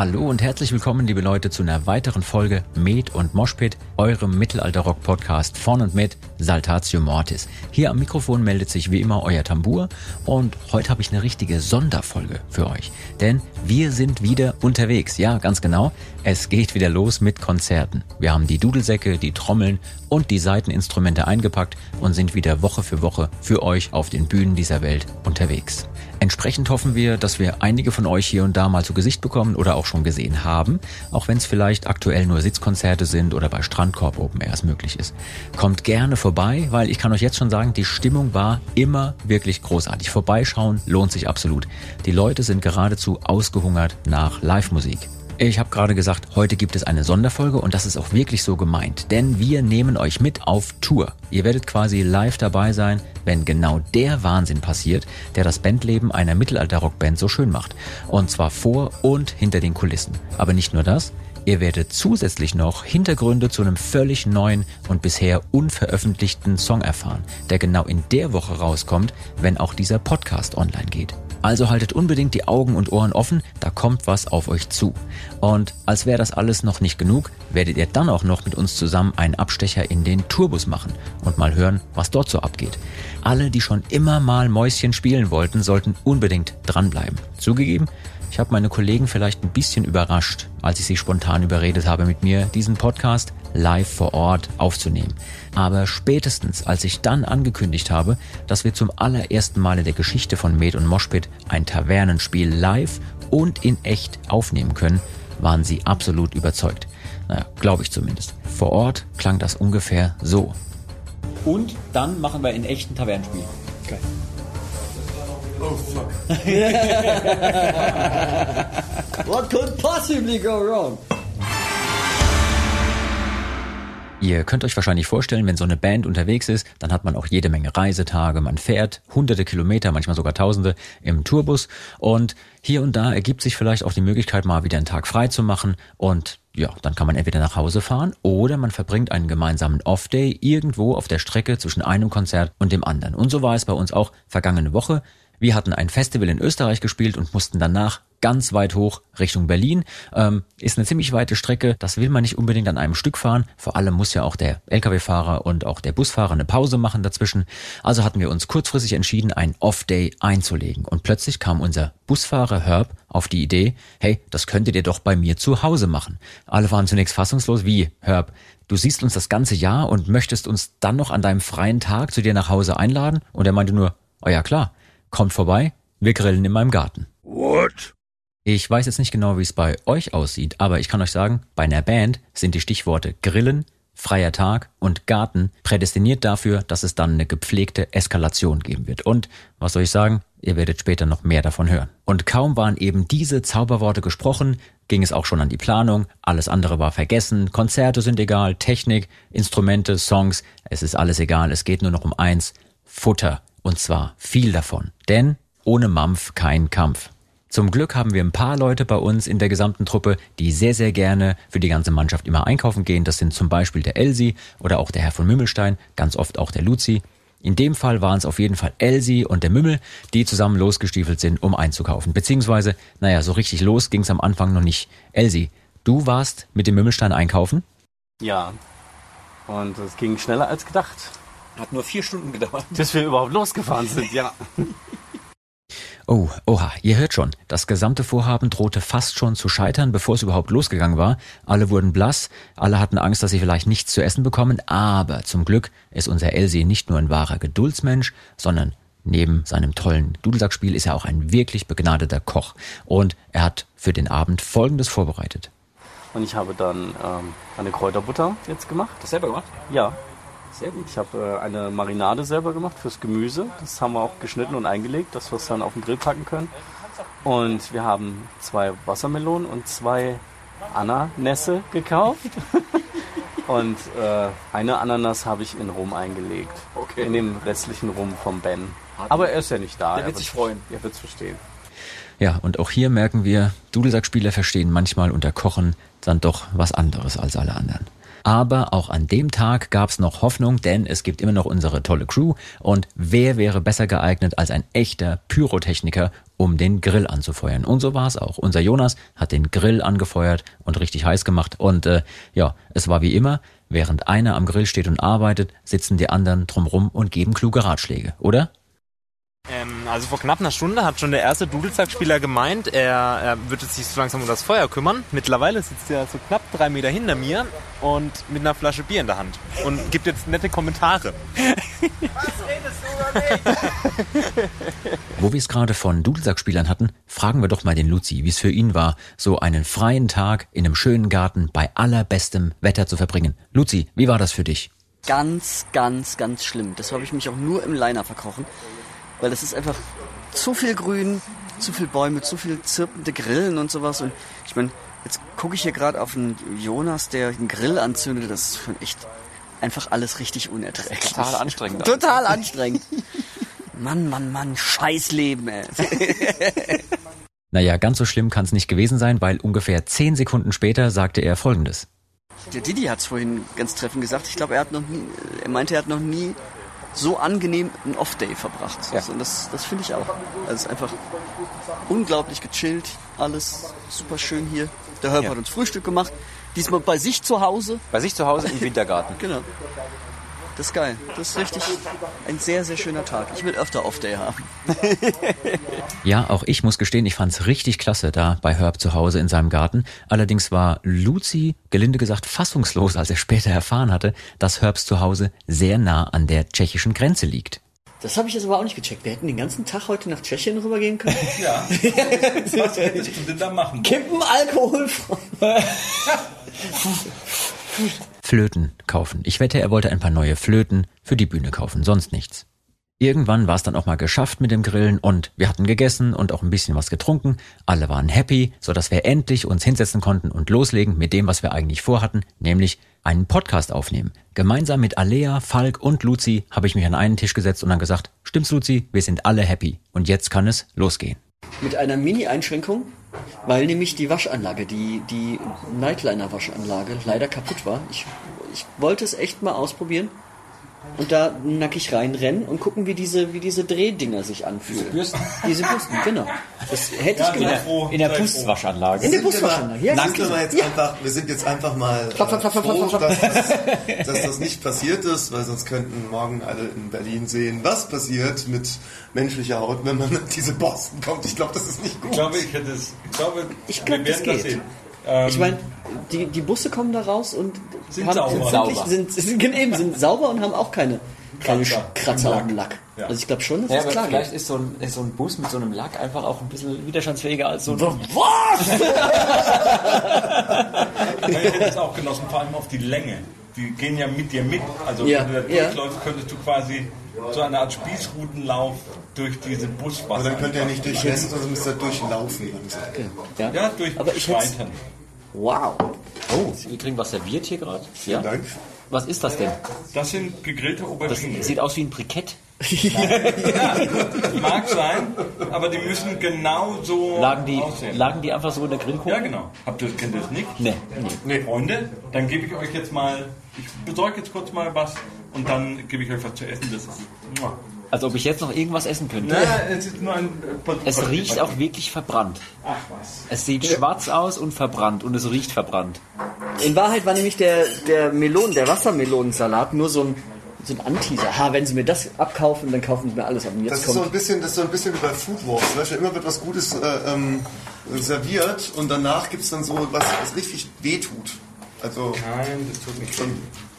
Hallo und herzlich willkommen, liebe Leute, zu einer weiteren Folge Med und Moshpit, eurem Mittelalter-Rock-Podcast von und mit Saltatio Mortis. Hier am Mikrofon meldet sich wie immer euer Tambur und heute habe ich eine richtige Sonderfolge für euch. Denn wir sind wieder unterwegs. Ja, ganz genau. Es geht wieder los mit Konzerten. Wir haben die Dudelsäcke, die Trommeln und die Saiteninstrumente eingepackt und sind wieder Woche für Woche für euch auf den Bühnen dieser Welt unterwegs. Entsprechend hoffen wir, dass wir einige von euch hier und da mal zu Gesicht bekommen oder auch schon gesehen haben, auch wenn es vielleicht aktuell nur Sitzkonzerte sind oder bei Strandkorb Open Airs möglich ist. Kommt gerne vorbei, weil ich kann euch jetzt schon sagen, die Stimmung war immer wirklich großartig. Vorbeischauen lohnt sich absolut. Die Leute sind geradezu ausgehungert nach Live-Musik. Ich habe gerade gesagt, heute gibt es eine Sonderfolge und das ist auch wirklich so gemeint, denn wir nehmen euch mit auf Tour. Ihr werdet quasi live dabei sein, wenn genau der Wahnsinn passiert, der das Bandleben einer Mittelalter-Rockband so schön macht. Und zwar vor und hinter den Kulissen. Aber nicht nur das, Ihr werdet zusätzlich noch Hintergründe zu einem völlig neuen und bisher unveröffentlichten Song erfahren, der genau in der Woche rauskommt, wenn auch dieser Podcast online geht. Also haltet unbedingt die Augen und Ohren offen, da kommt was auf euch zu. Und als wäre das alles noch nicht genug, werdet ihr dann auch noch mit uns zusammen einen Abstecher in den Tourbus machen und mal hören, was dort so abgeht. Alle, die schon immer mal Mäuschen spielen wollten, sollten unbedingt dranbleiben. Zugegeben, ich habe meine Kollegen vielleicht ein bisschen überrascht, als ich sie spontan überredet habe, mit mir diesen Podcast live vor Ort aufzunehmen. Aber spätestens, als ich dann angekündigt habe, dass wir zum allerersten Mal in der Geschichte von Med und Moshpit ein Tavernenspiel live und in echt aufnehmen können, waren sie absolut überzeugt. Naja, glaube ich zumindest. Vor Ort klang das ungefähr so. Und dann machen wir in echten Tavernenspiel. Okay. Oh fuck. What could possibly go wrong? Ihr könnt euch wahrscheinlich vorstellen, wenn so eine Band unterwegs ist, dann hat man auch jede Menge Reisetage, man fährt hunderte Kilometer, manchmal sogar tausende im Tourbus und hier und da ergibt sich vielleicht auch die Möglichkeit, mal wieder einen Tag frei zu machen und ja, dann kann man entweder nach Hause fahren oder man verbringt einen gemeinsamen Off-Day irgendwo auf der Strecke zwischen einem Konzert und dem anderen. Und so war es bei uns auch vergangene Woche. Wir hatten ein Festival in Österreich gespielt und mussten danach ganz weit hoch Richtung Berlin. Ähm, ist eine ziemlich weite Strecke. Das will man nicht unbedingt an einem Stück fahren. Vor allem muss ja auch der Lkw-Fahrer und auch der Busfahrer eine Pause machen dazwischen. Also hatten wir uns kurzfristig entschieden, ein Off-Day einzulegen. Und plötzlich kam unser Busfahrer Herb auf die Idee, hey, das könntet ihr doch bei mir zu Hause machen. Alle waren zunächst fassungslos, wie, Herb, du siehst uns das ganze Jahr und möchtest uns dann noch an deinem freien Tag zu dir nach Hause einladen? Und er meinte nur, oh ja klar, Kommt vorbei, wir grillen in meinem Garten. What? Ich weiß jetzt nicht genau, wie es bei euch aussieht, aber ich kann euch sagen, bei einer Band sind die Stichworte Grillen, freier Tag und Garten prädestiniert dafür, dass es dann eine gepflegte Eskalation geben wird. Und was soll ich sagen? Ihr werdet später noch mehr davon hören. Und kaum waren eben diese Zauberworte gesprochen, ging es auch schon an die Planung. Alles andere war vergessen. Konzerte sind egal, Technik, Instrumente, Songs. Es ist alles egal. Es geht nur noch um eins. Futter. Und zwar viel davon. Denn ohne Mampf kein Kampf. Zum Glück haben wir ein paar Leute bei uns in der gesamten Truppe, die sehr, sehr gerne für die ganze Mannschaft immer einkaufen gehen. Das sind zum Beispiel der Elsie oder auch der Herr von Mümmelstein, ganz oft auch der Luzi. In dem Fall waren es auf jeden Fall Elsie und der Mümmel, die zusammen losgestiefelt sind, um einzukaufen. Beziehungsweise, naja, so richtig los ging es am Anfang noch nicht. Elsie, du warst mit dem Mümmelstein einkaufen? Ja. Und es ging schneller als gedacht. Hat nur vier Stunden gedauert. Bis wir überhaupt losgefahren sind, ja. Oh, oha, ihr hört schon. Das gesamte Vorhaben drohte fast schon zu scheitern, bevor es überhaupt losgegangen war. Alle wurden blass, alle hatten Angst, dass sie vielleicht nichts zu essen bekommen, aber zum Glück ist unser Elsie nicht nur ein wahrer Geduldsmensch, sondern neben seinem tollen Dudelsackspiel ist er auch ein wirklich begnadeter Koch. Und er hat für den Abend Folgendes vorbereitet. Und ich habe dann ähm, eine Kräuterbutter jetzt gemacht. Das selber gemacht? Ja, sehr gut. Ich habe äh, eine Marinade selber gemacht fürs Gemüse. Das haben wir auch geschnitten und eingelegt, dass wir es dann auf den Grill packen können. Und wir haben zwei Wassermelonen und zwei Ananässe gekauft. und äh, eine Ananas habe ich in Rum eingelegt. Okay. In dem restlichen Rum vom Ben. Aber er ist ja nicht da. Der wird sich freuen. Er wird es verstehen. Ja, und auch hier merken wir, Dudelsackspieler verstehen manchmal unter Kochen dann doch was anderes als alle anderen. Aber auch an dem Tag gab's noch Hoffnung, denn es gibt immer noch unsere tolle Crew und wer wäre besser geeignet als ein echter Pyrotechniker, um den Grill anzufeuern. Und so war's auch. Unser Jonas hat den Grill angefeuert und richtig heiß gemacht und äh, ja, es war wie immer, während einer am Grill steht und arbeitet, sitzen die anderen drumrum und geben kluge Ratschläge, oder? Ähm, also vor knapp einer Stunde hat schon der erste Dudelsackspieler gemeint, er, er würde sich so langsam um das Feuer kümmern. Mittlerweile sitzt er so knapp drei Meter hinter mir und mit einer Flasche Bier in der Hand und gibt jetzt nette Kommentare. Wo wir es gerade von Dudelsackspielern hatten, fragen wir doch mal den Luzi, wie es für ihn war, so einen freien Tag in einem schönen Garten bei allerbestem Wetter zu verbringen. Luzi, wie war das für dich? Ganz, ganz, ganz schlimm. Das habe ich mich auch nur im Liner verkrochen. Weil das ist einfach zu viel Grün, zu viel Bäume, zu viel zirpende Grillen und sowas. Und ich meine, jetzt gucke ich hier gerade auf einen Jonas, der einen Grill anzündet. Das ist schon echt einfach alles richtig unerträglich. Total anstrengend. Total anstrengend. Mann, Mann, Mann, Scheißleben, ey. Naja, ganz so schlimm kann es nicht gewesen sein, weil ungefähr zehn Sekunden später sagte er folgendes. Der Didi hat es vorhin ganz treffend gesagt. Ich glaube, er hat noch nie, er meinte, er hat noch nie so angenehm einen Off-Day verbracht. Ja. Und das, das finde ich auch. Also es ist einfach unglaublich gechillt, alles super schön hier. Der Herb Ja. hat uns Frühstück gemacht. Diesmal bei sich zu Hause. Bei sich zu Hause im Wintergarten. Genau. Das ist geil. Das ist richtig ein sehr, sehr schöner Tag. Ich will öfter Off-Day haben. Ja, auch ich muss gestehen, ich fand's richtig klasse da bei Herb zu Hause in seinem Garten. Allerdings war Luzi, gelinde gesagt, fassungslos, als er später erfahren hatte, dass Herbs Zuhause sehr nah an der tschechischen Grenze liegt. Das habe ich jetzt aber auch nicht gecheckt. Wir hätten den ganzen Tag heute nach Tschechien rübergehen können. Ja. Was hättest du denn da machen? Kippen, Alkohol. Flöten kaufen. Ich wette, er wollte ein paar neue Flöten für die Bühne kaufen, sonst nichts. Irgendwann war es dann auch mal geschafft mit dem Grillen und wir hatten gegessen und auch ein bisschen was getrunken. Alle waren happy, so dass wir endlich uns hinsetzen konnten und loslegen mit dem, was wir eigentlich vorhatten, nämlich einen Podcast aufnehmen. Gemeinsam mit Alea, Falk und Luzi habe ich mich an einen Tisch gesetzt und dann gesagt, stimmt's Luzi, wir sind alle happy und jetzt kann es losgehen. Mit einer Mini-Einschränkung, weil nämlich die Waschanlage, die, die Nightliner-Waschanlage leider kaputt war. Ich, ich wollte es echt mal ausprobieren und da nackig reinrennen und gucken, wie diese, wie diese Drehdinger sich anfühlen. Diese Bürsten? Diese Bürsten, genau. Das hätte ich Ja, gemacht. sei froh, In der. Buswaschanlage. In der mal- ja, sind wir, jetzt einfach, wir sind jetzt einfach mal äh, Klapp, klapp, klapp, klapp, froh, klapp, klapp. Dass, das, dass das nicht passiert ist, weil sonst könnten morgen alle in Berlin sehen, was passiert mit menschlicher Haut, wenn man in diese Borsten kommt. Ich glaube, das ist nicht gut. Ich glaube, ich hätte es. Ich glaube, Ich glaub, wir das werden das geht. sehen. Ähm, Ich meine, die, die Busse kommen da raus und Sind sauber. Sind, Sauber. sind, sind, eben, sind sauber und haben auch keine, keine Kratzer Kratzer am Lack. Ja. Also ich glaube schon, dass Ja, das klar vielleicht geht. ist so, ein, ist so ein Bus mit so einem Lack einfach auch ein bisschen widerstandsfähiger als so ein... Ich hätte es auch genossen, vor allem auf die Länge. Die gehen ja mit dir mit. Also Ja, wenn du da ja. durchläufst, könntest du quasi so eine Art Spießrutenlauf durch diese Buswasser. Aber dann könnt ihr nicht durchrennen, sondern müsst ihr durchlaufen langsam. Ja. Ja, durch Aber ich. Wow. Oh, wir kriegen was serviert hier gerade. Ja? Dank. Was ist das denn? Das sind gegrillte Das Auberginen. sieht aus wie ein Brikett. Mag sein, aber die müssen genau so Lagen die, aussehen. lagen die einfach so in der Grillkohle? Ja, genau. Habt ihr, kennt ihr das nicht? Nee. Nee. Freunde, dann gebe ich euch jetzt mal, ich besorge jetzt kurz mal was und dann gebe ich euch was zu essen. Das ist. Muah. Als ob ich jetzt noch irgendwas essen könnte. Na, es ist nur ein. äh, Es riecht auch wirklich verbrannt. Ach was. Es sieht schwarz aus und verbrannt und es riecht verbrannt. In Wahrheit war nämlich der, der Melon, der Wassermelonensalat nur so ein, so ein Anteaser. Ha, wenn sie mir das abkaufen, dann kaufen sie mir alles ab. Und jetzt Das ist so ein bisschen, das ist so ein bisschen wie bei Food Wars. Weißt du, immer wird was Gutes äh, ähm, serviert und danach gibt es dann so was, was richtig wehtut. Also Nein, das tut nicht weh.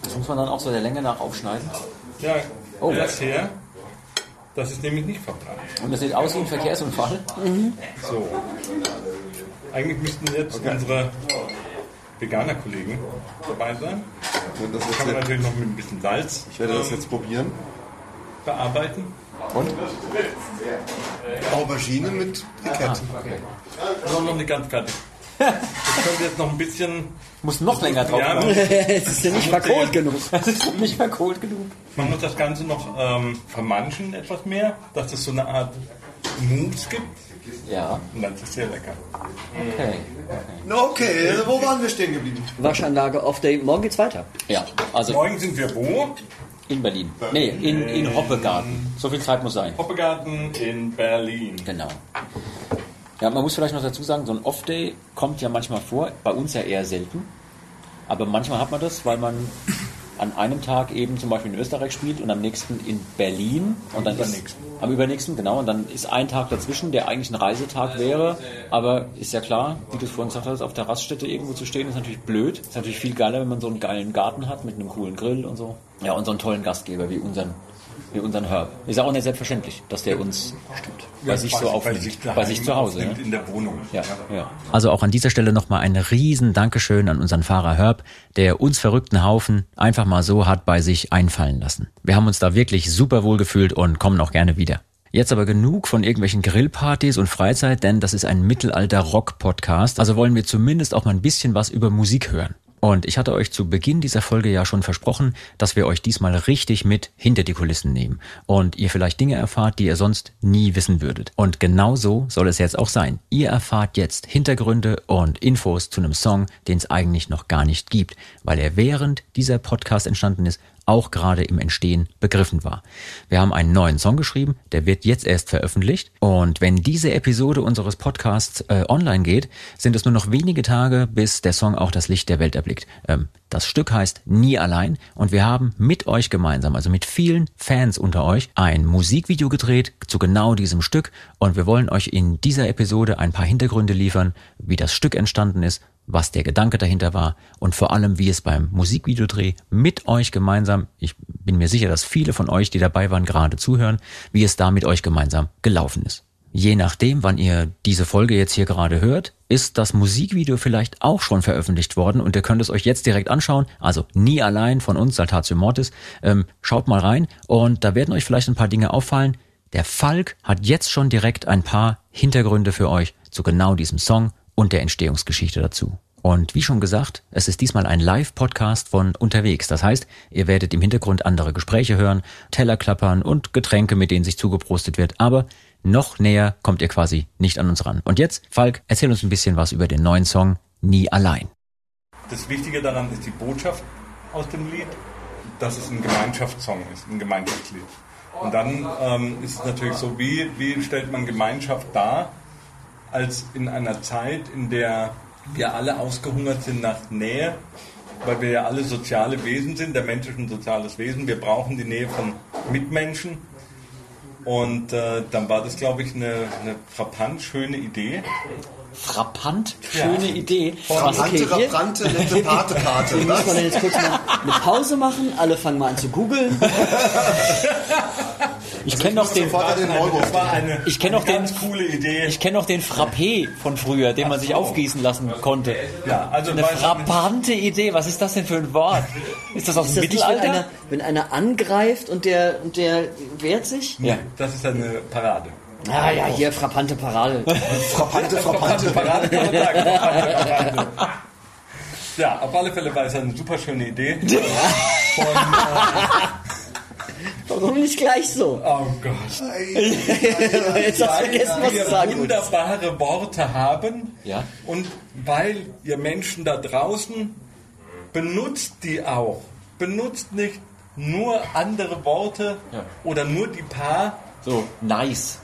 Das muss man dann auch so der Länge nach aufschneiden. Ja, Oh, erst her. Das ist nämlich nicht verbrannt. Und es sieht aus wie ein Verkehrsunfall. So. Eigentlich müssten jetzt unsere Veganer-Kollegen dabei sein. und das kann man jetzt, natürlich noch mit ein bisschen Salz ich werde das ähm, jetzt probieren. bearbeiten. Aubergine mit Brikett. Das ist noch nicht ganz fertig. Das könnte jetzt noch ein bisschen. Muss noch länger drauf Ja, machen. es ist ja nicht verkohlt genug. Das ist nicht verkohlt genug. man muss das Ganze noch ähm, vermanschen etwas mehr, dass es so eine Art Mousse gibt. Ja, Und das ist sehr lecker. okay. Okay, also wo waren wir stehen geblieben? Waschanlage Off-Day. Morgen geht's weiter. Ja, also Morgen sind wir wo? in Berlin. Nee, in, in Hoppegarten. So viel Zeit muss sein. Hoppegarten in Berlin. Genau. Ja, man muss vielleicht noch dazu sagen, so ein Off-Day kommt ja manchmal vor, bei uns ja eher selten. Aber manchmal hat man das, weil man an einem Tag eben zum Beispiel in Österreich spielt und am nächsten in Berlin. Und dann ist, übernächsten. am übernächsten, genau. Und dann ist ein Tag dazwischen, der eigentlich ein Reisetag wäre. Aber ist ja klar, wie du es vorhin gesagt hast, auf der Raststätte irgendwo zu stehen, ist natürlich blöd. Ist natürlich viel geiler, wenn man so einen geilen Garten hat mit einem coolen Grill und so. Ja, und so einen tollen Gastgeber wie unseren, wie unseren Herb. Ist auch nicht selbstverständlich, dass der uns bei sich so aufnimmt. Bei sich, Bei sich zu Hause. Ja. aufnimmt In der Wohnung. Ja, ja. Also auch an dieser Stelle nochmal ein riesen Dankeschön an unseren Fahrer Herb, der uns verrückten Haufen einfach mal so hat bei sich einfallen lassen. Wir haben uns da wirklich super wohl gefühlt und kommen auch gerne wieder. Jetzt aber genug von irgendwelchen Grillpartys und Freizeit, denn das ist ein Mittelalter-Rock-Podcast, also wollen wir zumindest auch mal ein bisschen was über Musik hören. Und ich hatte euch zu Beginn dieser Folge ja schon versprochen, dass wir euch diesmal richtig mit hinter die Kulissen nehmen und ihr vielleicht Dinge erfahrt, die ihr sonst nie wissen würdet. Und genau so soll es jetzt auch sein. Ihr erfahrt jetzt Hintergründe und Infos zu einem Song, den es eigentlich noch gar nicht gibt, weil er während dieser Podcast entstanden ist, auch gerade im Entstehen begriffen war. Wir haben einen neuen Song geschrieben, der wird jetzt erst veröffentlicht. Und wenn diese Episode unseres Podcasts äh, online geht, sind es nur noch wenige Tage, bis der Song auch das Licht der Welt erblickt. Ähm, das Stück heißt Nie allein und wir haben mit euch gemeinsam, also mit vielen Fans unter euch, ein Musikvideo gedreht zu genau diesem Stück und wir wollen euch in dieser Episode ein paar Hintergründe liefern, wie das Stück entstanden ist, was der Gedanke dahinter war und vor allem, wie es beim Musikvideodreh mit euch gemeinsam, ich bin mir sicher, dass viele von euch, die dabei waren, gerade zuhören, wie es da mit euch gemeinsam gelaufen ist. Je nachdem, wann ihr diese Folge jetzt hier gerade hört, ist das Musikvideo vielleicht auch schon veröffentlicht worden und ihr könnt es euch jetzt direkt anschauen. Also nie allein von uns, Saltatio Mortis. Ähm, schaut mal rein und da werden euch vielleicht ein paar Dinge auffallen. Der Falk hat jetzt schon direkt ein paar Hintergründe für euch zu genau diesem Song und der Entstehungsgeschichte dazu. Und wie schon gesagt, es ist diesmal ein Live-Podcast von unterwegs. Das heißt, ihr werdet im Hintergrund andere Gespräche hören, Teller klappern und Getränke, mit denen sich zugeprostet wird. Aber noch näher kommt ihr quasi nicht an uns ran. Und jetzt, Falk, erzähl uns ein bisschen was über den neuen Song Nie allein. Das Wichtige daran ist die Botschaft aus dem Lied, dass es ein Gemeinschaftssong ist, ein Gemeinschaftslied. Und dann ähm, ist es natürlich so, wie, wie stellt man Gemeinschaft dar, als in einer Zeit, in der wir alle ausgehungert sind nach Nähe, weil wir ja alle soziale Wesen sind, der Mensch ist ein soziales Wesen, wir brauchen die Nähe von Mitmenschen. Und äh, dann war das, glaube ich, eine, eine frappant schöne Idee. Frappant, schöne Idee. Rabrante, hier- Rabrante, nette Pate, Pate. Hier muss man jetzt kurz mal eine Pause machen. Alle fangen mal an zu googeln. Ich kenne noch den, den Ich kenn auch eine ganz den- coole Idee. ich kenne noch den Frappé von früher, den man sich so. aufgießen lassen konnte. ja, also Eine frappante Idee. Was ist das denn für ein Wort? Ist das aus Ist dem das nicht, wenn Mittelalter? einer, wenn einer angreift und der, und der wehrt sich? Ja. Das ist eine Parade. Ah ja, hier, frappante Parade. Frappante, frappante. Parade kann man sagen. Frappante Parade. Ja, auf alle Fälle war es eine super schöne Idee. Von, Warum nicht gleich so? oh Gott. Jetzt hast du vergessen, was wir sagen wunderbare Worte haben. Ja. Und weil ihr Menschen da draußen benutzt die auch. Benutzt nicht nur andere Worte Ja. oder nur die paar. So, nice.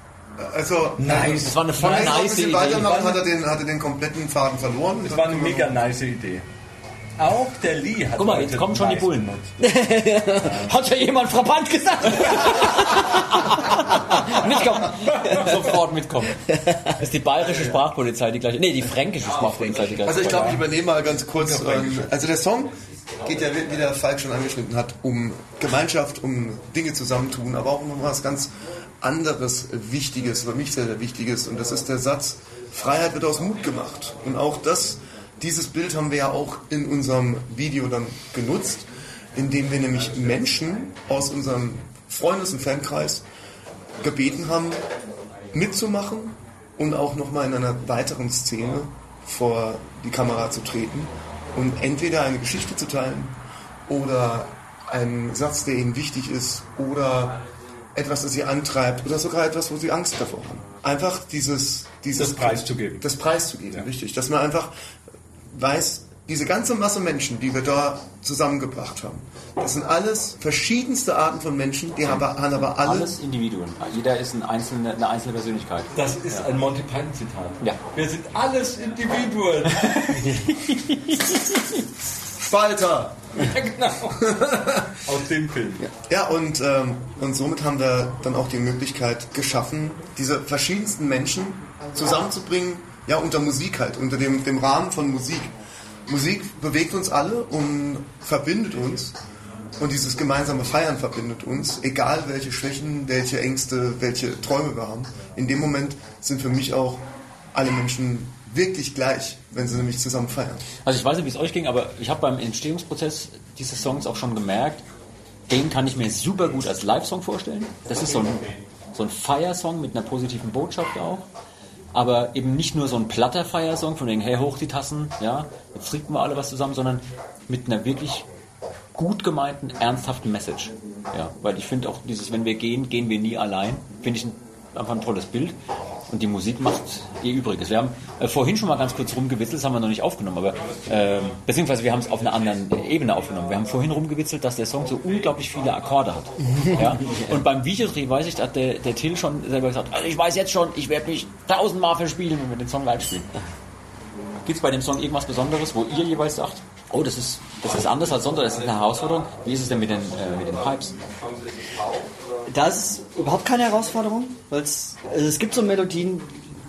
Also, Nice. Das war eine voll nice bisschen Idee. weitermacht, hat er den, hat er den kompletten Faden verloren. Das war eine mega nice Idee. Auch der Lee hat Guck mal, jetzt kommen schon die nice Bullen. Hat ja jemand frappant gesagt? mitkommen. Sofort mitkommen. Das ist die bayerische Sprachpolizei die gleiche. Nee, die fränkische Sprachpolizei die gleiche. Also ich glaube, ich übernehme mal ganz kurz. Ähm, also der Song geht ja, wie der Falk schon angeschnitten hat, um Gemeinschaft, um Dinge zusammentun, aber auch um was ganz anderes Wichtiges, für mich sehr, sehr Wichtiges. Und das ist der Satz, Freiheit wird aus Mut gemacht. Und auch das, dieses Bild haben wir ja auch in unserem Video dann genutzt, indem wir nämlich Menschen aus unserem Freundes- und Fankreis gebeten haben, mitzumachen und auch nochmal in einer weiteren Szene vor die Kamera zu treten und entweder eine Geschichte zu teilen oder einen Satz, der ihnen wichtig ist oder etwas, das sie antreibt oder sogar etwas, wo sie Angst davor haben. einfach dieses, dieses Das preiszugeben. Das preiszugeben, ja. richtig. Dass man einfach weiß, diese ganze Masse Menschen, die wir da zusammengebracht haben, das sind alles verschiedenste Arten von Menschen, die haben, haben aber alle... Alles Individuen. Jeder ist ein einzelne, eine einzelne Persönlichkeit. Das ist ein Monty Python Zitat. Ja. Wir sind alles Individuen. Spalter! ja, genau. Aus dem Film. Ja, und, ähm, und somit haben wir dann auch die Möglichkeit geschaffen, diese verschiedensten Menschen zusammenzubringen, ja, unter Musik halt, unter dem, dem Rahmen von Musik. Musik bewegt uns alle und verbindet uns. Und dieses gemeinsame Feiern verbindet uns, egal welche Schwächen, welche Ängste, welche Träume wir haben. In dem Moment sind für mich auch alle Menschen wirklich gleich, wenn sie nämlich zusammen feiern. Also ich weiß nicht, wie es euch ging, aber ich habe beim Entstehungsprozess dieses Songs auch schon gemerkt, den kann ich mir super gut als Live-Song vorstellen. Das ist so ein, so ein Feiersong mit einer positiven Botschaft auch. Aber eben nicht nur so ein platter Feiersong von wegen, hey, hoch die Tassen, ja, jetzt trinken wir alle was zusammen, sondern mit einer wirklich gut gemeinten, ernsthaften Message. Ja, weil ich finde auch dieses, wenn wir gehen, gehen wir nie allein, finde ich ein, einfach ein tolles Bild. Und die Musik macht ihr Übriges. Wir haben äh, vorhin schon mal ganz kurz rumgewitzelt, das haben wir noch nicht aufgenommen, aber äh, beziehungsweise wir haben es auf einer anderen Ebene aufgenommen. Wir haben vorhin rumgewitzelt, dass der Song so unglaublich viele Akkorde hat. ja? Und beim Videodreh weiß ich, hat der, der Till schon selber gesagt, also ich weiß jetzt schon, ich werde mich tausendmal verspielen, wenn wir den Song live spielen. Gibt es bei dem Song irgendwas Besonderes, wo ihr jeweils sagt, oh, das ist, das ist anders als sonst, das ist eine Herausforderung? Wie ist es denn mit den, äh, mit den Pipes? Da ist es überhaupt keine Herausforderung, weil es, also es gibt so Melodien,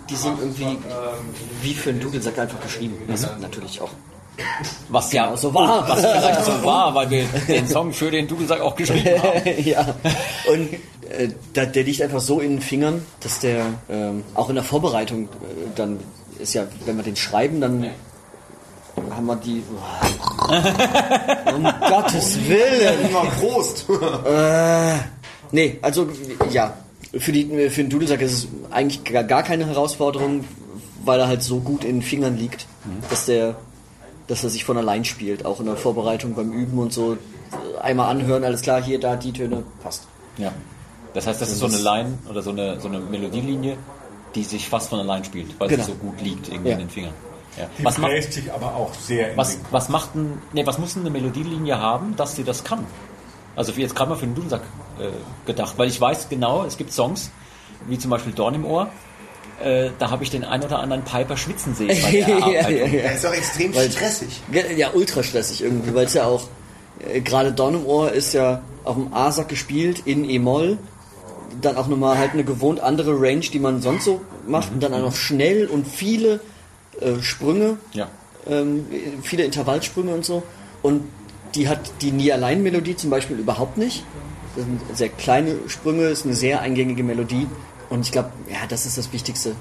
die sind irgendwie wie für einen Dudelsack einfach geschrieben. Was natürlich auch Was ja so war. Was vielleicht so war, weil wir den Song für den Dudelsack auch geschrieben haben. ja. Und äh, der liegt einfach so in den Fingern, dass der ähm, auch in der Vorbereitung äh, dann ist ja, wenn wir den schreiben, dann haben wir die. um Gottes Willen! Immer Prost! Äh, nee, also ja, für, die, für den Dudelsack ist es eigentlich gar, gar keine Herausforderung, weil er halt so gut in den Fingern liegt, dass der dass er sich von allein spielt, auch in der Vorbereitung beim Üben und so. Einmal anhören, alles klar, hier, da, die Töne, passt. Ja. Das heißt, das ist so eine Line oder so eine, so eine Melodielinie, die sich fast von allein spielt, weil Genau. sie so gut liegt irgendwie Ja. in den Fingern. Ja. Die Was, macht, sich aber auch sehr in was, was macht denn, nee, was muss eine Melodielinie haben, dass sie das kann? Also jetzt gerade mal für den Dudelsack äh, gedacht, weil ich weiß genau, es gibt Songs, wie zum Beispiel Dorn im Ohr, äh, da habe ich den ein oder anderen Piper schwitzen sehen bei der ja, ja, ja. Er ist auch extrem Weil- stressig. Ja, ja, ultra stressig irgendwie, weil es ja auch, äh, gerade Dorn im Ohr ist ja auf dem A-Sack gespielt, in E-Moll, dann auch nochmal halt eine gewohnt andere Range, die man sonst so macht, und dann auch noch schnell und viele äh, Sprünge, Ja. ähm, viele Intervallsprünge und so. Und die hat die Nie allein Melodie zum Beispiel überhaupt nicht. Das sind sehr kleine Sprünge, ist eine sehr eingängige Melodie. Und ich glaube, ja, das ist das Wichtigste,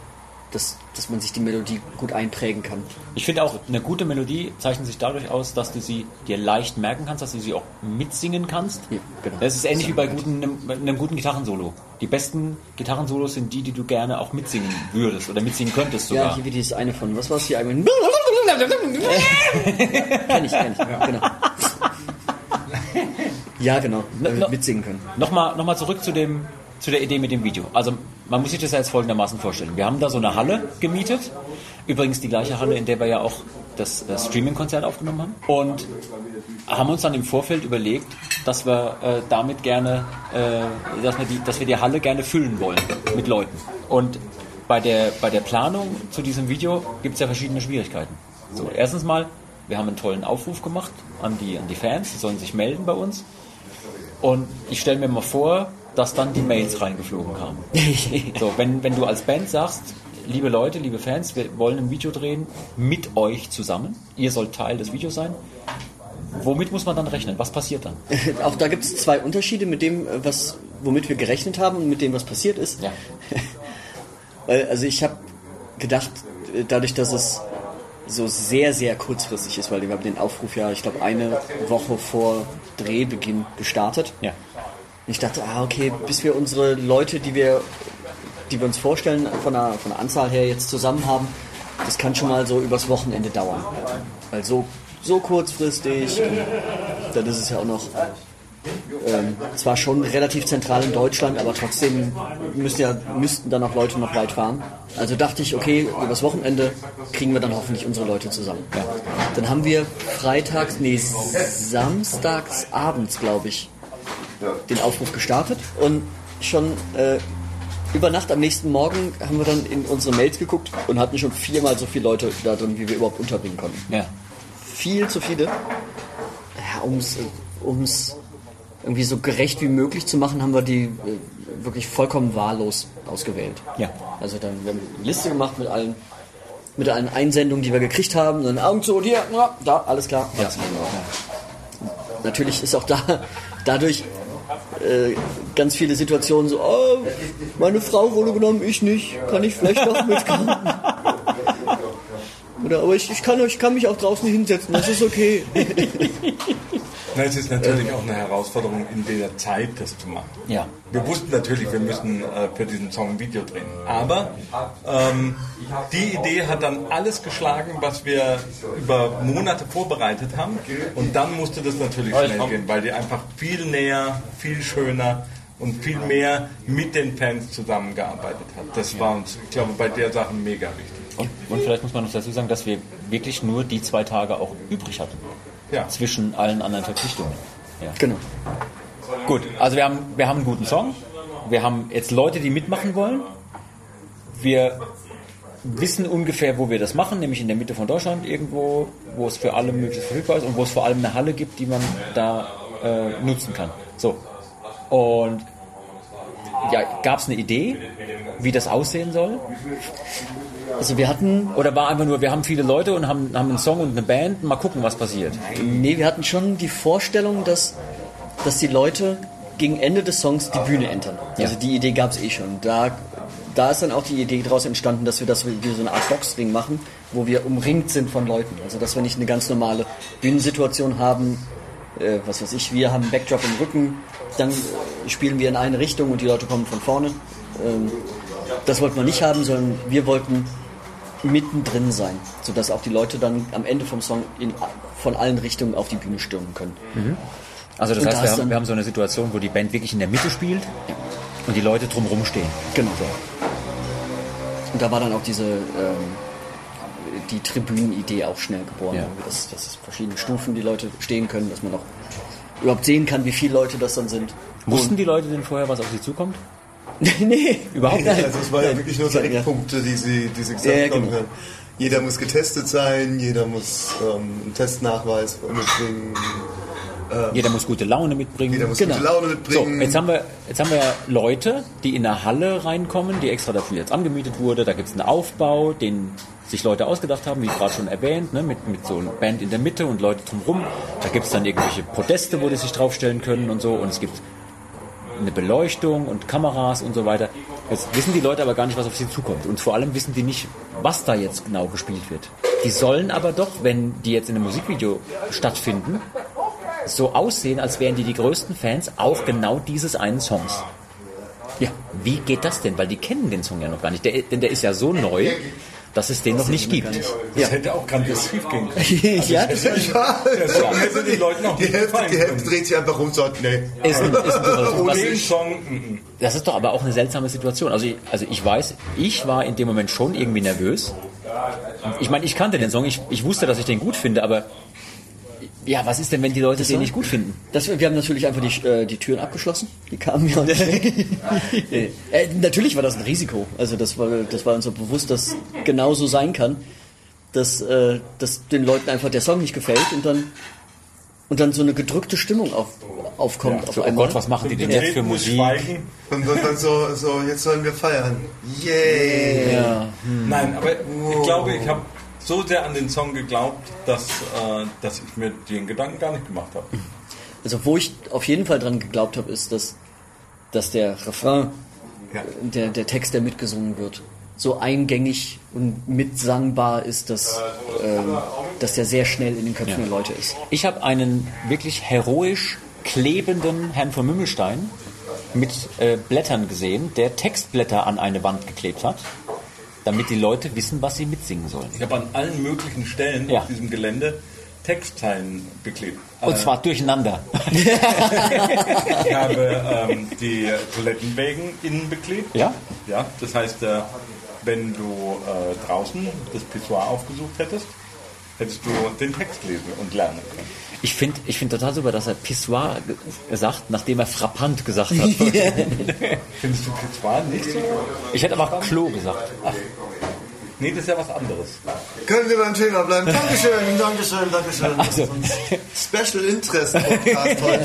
dass, dass man sich die Melodie gut einprägen kann. Ich finde auch, eine gute Melodie zeichnet sich dadurch aus, dass du sie dir leicht merken kannst, dass du sie auch mitsingen kannst. Ja, genau. Das ist ähnlich wie bei guten, einem, einem guten Gitarrensolo. Die besten Gitarrensolos sind die, die du gerne auch mitsingen würdest oder mitsingen könntest Ja, sogar. hier wie dieses eine von, was war es hier einmal? kenn ich, kenn ich, genau. Ja, genau, no- äh, mitsingen können. Nochmal noch mal zurück zu, dem, zu der Idee mit dem Video. Also man muss sich das ja jetzt folgendermaßen vorstellen. Wir haben da so eine Halle gemietet. Übrigens die gleiche Halle, in der wir ja auch das äh, Streaming-Konzert aufgenommen haben. Und haben uns dann im Vorfeld überlegt, dass wir äh, damit gerne, äh, dass, wir die, dass wir die Halle gerne füllen wollen mit Leuten. Und bei der, bei der Planung zu diesem Video gibt es ja verschiedene Schwierigkeiten. So, erstens mal, wir haben einen tollen Aufruf gemacht an die, an die Fans, die sollen sich melden bei uns. Und ich stelle mir mal vor, dass dann die Mails reingeflogen kamen. So, wenn, wenn du als Band sagst, liebe Leute, liebe Fans, wir wollen ein Video drehen mit euch zusammen, ihr sollt Teil des Videos sein, womit muss man dann rechnen? Was passiert dann? Auch da gibt es zwei Unterschiede mit dem, äh, was, womit wir gerechnet haben und mit dem, was passiert ist. Ja. Weil, also ich habe gedacht, äh, dadurch, dass es so sehr, sehr kurzfristig ist, weil wir haben den Aufruf ja, ich glaube, eine Woche vor Drehbeginn gestartet. Ja. Und ich dachte, ah, okay, bis wir unsere Leute, die wir, die wir uns vorstellen, von der, von der Anzahl her jetzt zusammen haben, das kann schon mal so übers Wochenende dauern. Weil so, so kurzfristig, dann ist es ja auch noch ähm, zwar schon relativ zentral in Deutschland, aber trotzdem müssen ja, müssten dann auch Leute noch weit fahren. Also dachte ich, okay, übers Wochenende kriegen wir dann hoffentlich unsere Leute zusammen. Ja. Dann haben wir freitags, nee, samstags abends, glaube ich, den Aufruf gestartet und schon äh, über Nacht am nächsten Morgen haben wir dann in unsere Mails geguckt und hatten schon viermal so viele Leute da drin, wie wir überhaupt unterbringen konnten. Ja. Viel zu viele. Ja, ums, ums irgendwie so gerecht wie möglich zu machen, haben wir die äh, wirklich vollkommen wahllos ausgewählt. Ja. Also dann wir haben eine Liste gemacht mit allen mit allen Einsendungen, die wir gekriegt haben, dann Augen zu und hier, ja, da, alles klar. Ja. Natürlich ist auch da dadurch äh, ganz viele Situationen so, oh, meine Frau wurde genommen, ich nicht, kann ich vielleicht doch mitkommen. Oder, aber ich, ich, kann, ich kann mich auch draußen hinsetzen, das ist okay. Na, es ist natürlich auch eine Herausforderung, in der Zeit das zu machen. Ja. Wir wussten natürlich, wir müssen äh, für diesen Song ein Video drehen. Aber ähm, die Idee hat dann alles geschlagen, was wir über Monate vorbereitet haben. Und dann musste das natürlich schnell gehen, weil die einfach viel näher, viel schöner und viel mehr mit den Fans zusammengearbeitet hat. Das war uns, ich glaube, bei der Sache mega wichtig. Und, und vielleicht muss man noch dazu sagen, dass wir wirklich nur die zwei Tage auch übrig hatten. Ja. Zwischen allen anderen Verpflichtungen. Ja. Genau. Gut, also wir haben, wir haben einen guten Song. Wir haben jetzt Leute, die mitmachen wollen. Wir wissen ungefähr, wo wir das machen, nämlich in der Mitte von Deutschland irgendwo, wo es für alle möglichst verfügbar ist und wo es vor allem eine Halle gibt, die man da äh, nutzen kann. So. Und ja, gab es eine Idee, wie das aussehen soll? Also wir hatten, Oder war einfach nur, wir haben viele Leute und haben, haben einen Song und eine Band, mal gucken, was passiert? nee, wir hatten schon die Vorstellung, dass, dass die Leute gegen Ende des Songs die Bühne entern. Also die Idee gab es eh schon. Da, da ist dann auch die Idee daraus entstanden, dass wir das wie so eine Art Boxring machen, wo wir umringt sind von Leuten. Also dass wir nicht eine ganz normale Bühnensituation haben, äh, was weiß ich, wir haben einen Backdrop im Rücken, dann spielen wir in eine Richtung und die Leute kommen von vorne. Ähm, das wollten wir nicht haben, sondern wir wollten mittendrin sein, sodass auch die Leute dann am Ende vom Song in, von allen Richtungen auf die Bühne stürmen können. Also das Und heißt, wir haben, wir haben so eine Situation, wo die Band wirklich in der Mitte spielt und die Leute drumherum stehen. Genau. Und da war dann auch diese ähm, die Tribünenidee auch schnell geboren, Ja. dass, dass es verschiedene Stufen die Leute stehen können, dass man auch überhaupt sehen kann, wie viele Leute das dann sind. Wussten die Leute denn vorher, was auf sie zukommt? nee, überhaupt nicht. Also es waren ja wirklich nur so. Eckpunkte, die sie, die sie gesagt Ja, haben. genau. Jeder muss getestet sein, jeder muss ähm, einen Testnachweis mitbringen, Jeder muss gute Laune mitbringen. jeder muss Genau. gute Laune So, mitbringen. jetzt haben, wir, jetzt haben wir Leute, die in eine Halle reinkommen, die extra dafür jetzt angemietet wurde. Da gibt es einen Aufbau, den sich Leute ausgedacht haben, wie gerade schon erwähnt, ne, mit, mit so einer Band in der Mitte und Leute drumherum. Da gibt es dann irgendwelche Podeste, wo die sich draufstellen können und so. Und es gibt eine Beleuchtung und Kameras und so weiter. Jetzt wissen die Leute aber gar nicht, was auf sie zukommt. Und vor allem wissen die nicht, was da jetzt genau gespielt wird. Die sollen aber doch, wenn die jetzt in einem Musikvideo stattfinden, so aussehen, als wären die die größten Fans auch genau dieses einen Songs. Ja, wie geht das denn? Weil die kennen den Song ja noch gar nicht. Der, denn der ist ja so neu, dass es den noch nicht gibt. Das hätte auch grandios schief gehen können. ja, ja, Song hätte den Leuten auch die Hälfte, die Hälfte dreht sich einfach rum und sagt, nee. Ist ein, ist ein Den Song, mm, Das ist doch aber auch eine seltsame Situation. Also ich, also ich weiß, ich war in dem Moment schon irgendwie nervös. Ich meine, ich kannte den Song, ich, ich wusste, dass ich den gut finde, aber ja, was ist denn, wenn die Leute den nicht gut finden? Das, wir haben natürlich einfach die, äh, die Türen abgeschlossen. Die kamen ja nicht. äh, natürlich war das ein Risiko. Also das war, das war uns so bewusst, dass genau so sein kann, dass, äh, dass den Leuten einfach der Song nicht gefällt und dann und dann so eine gedrückte Stimmung auf, aufkommt auf So, oh einmal. Gott, was machen die denn jetzt für Musik? Schweigen. Und, dann so, so, jetzt sollen wir feiern. Yay! ja. Nein, aber ich glaube, ich habe so sehr an den Song geglaubt, dass, äh, dass ich mir den Gedanken gar nicht gemacht habe. Also wo ich auf jeden Fall dran geglaubt habe, ist, dass, dass der Refrain, Ja. der, der Text, der mitgesungen wird, so eingängig und mitsangbar ist, dass, ähm, dass der sehr schnell in den Köpfen der Leute ist. Ich habe einen wirklich heroisch klebenden Herrn von Mümmelstein mit äh, Blättern gesehen, der Textblätter an eine Wand geklebt hat, damit die Leute wissen, was sie mitsingen sollen. Ich habe an allen möglichen Stellen Ja. auf diesem Gelände Textzeilen beklebt. Und zwar durcheinander. Ich habe ähm, die Toilettenwägen innen beklebt. Ja? Ja, das heißt, äh, wenn du äh, draußen das Pissoir aufgesucht hättest, hättest du den Text lesen und lernen können. Ich finde ich find total super, dass er Pissoir gesagt, nachdem er frappant gesagt hat. Findest du Pissoir nicht so? Ich hätte aber Klo gesagt. Nee, das ist ja was anderes. Können wir beim Thema bleiben? Dankeschön, Dankeschön, Dankeschön. Also, Special Interest Podcast heute.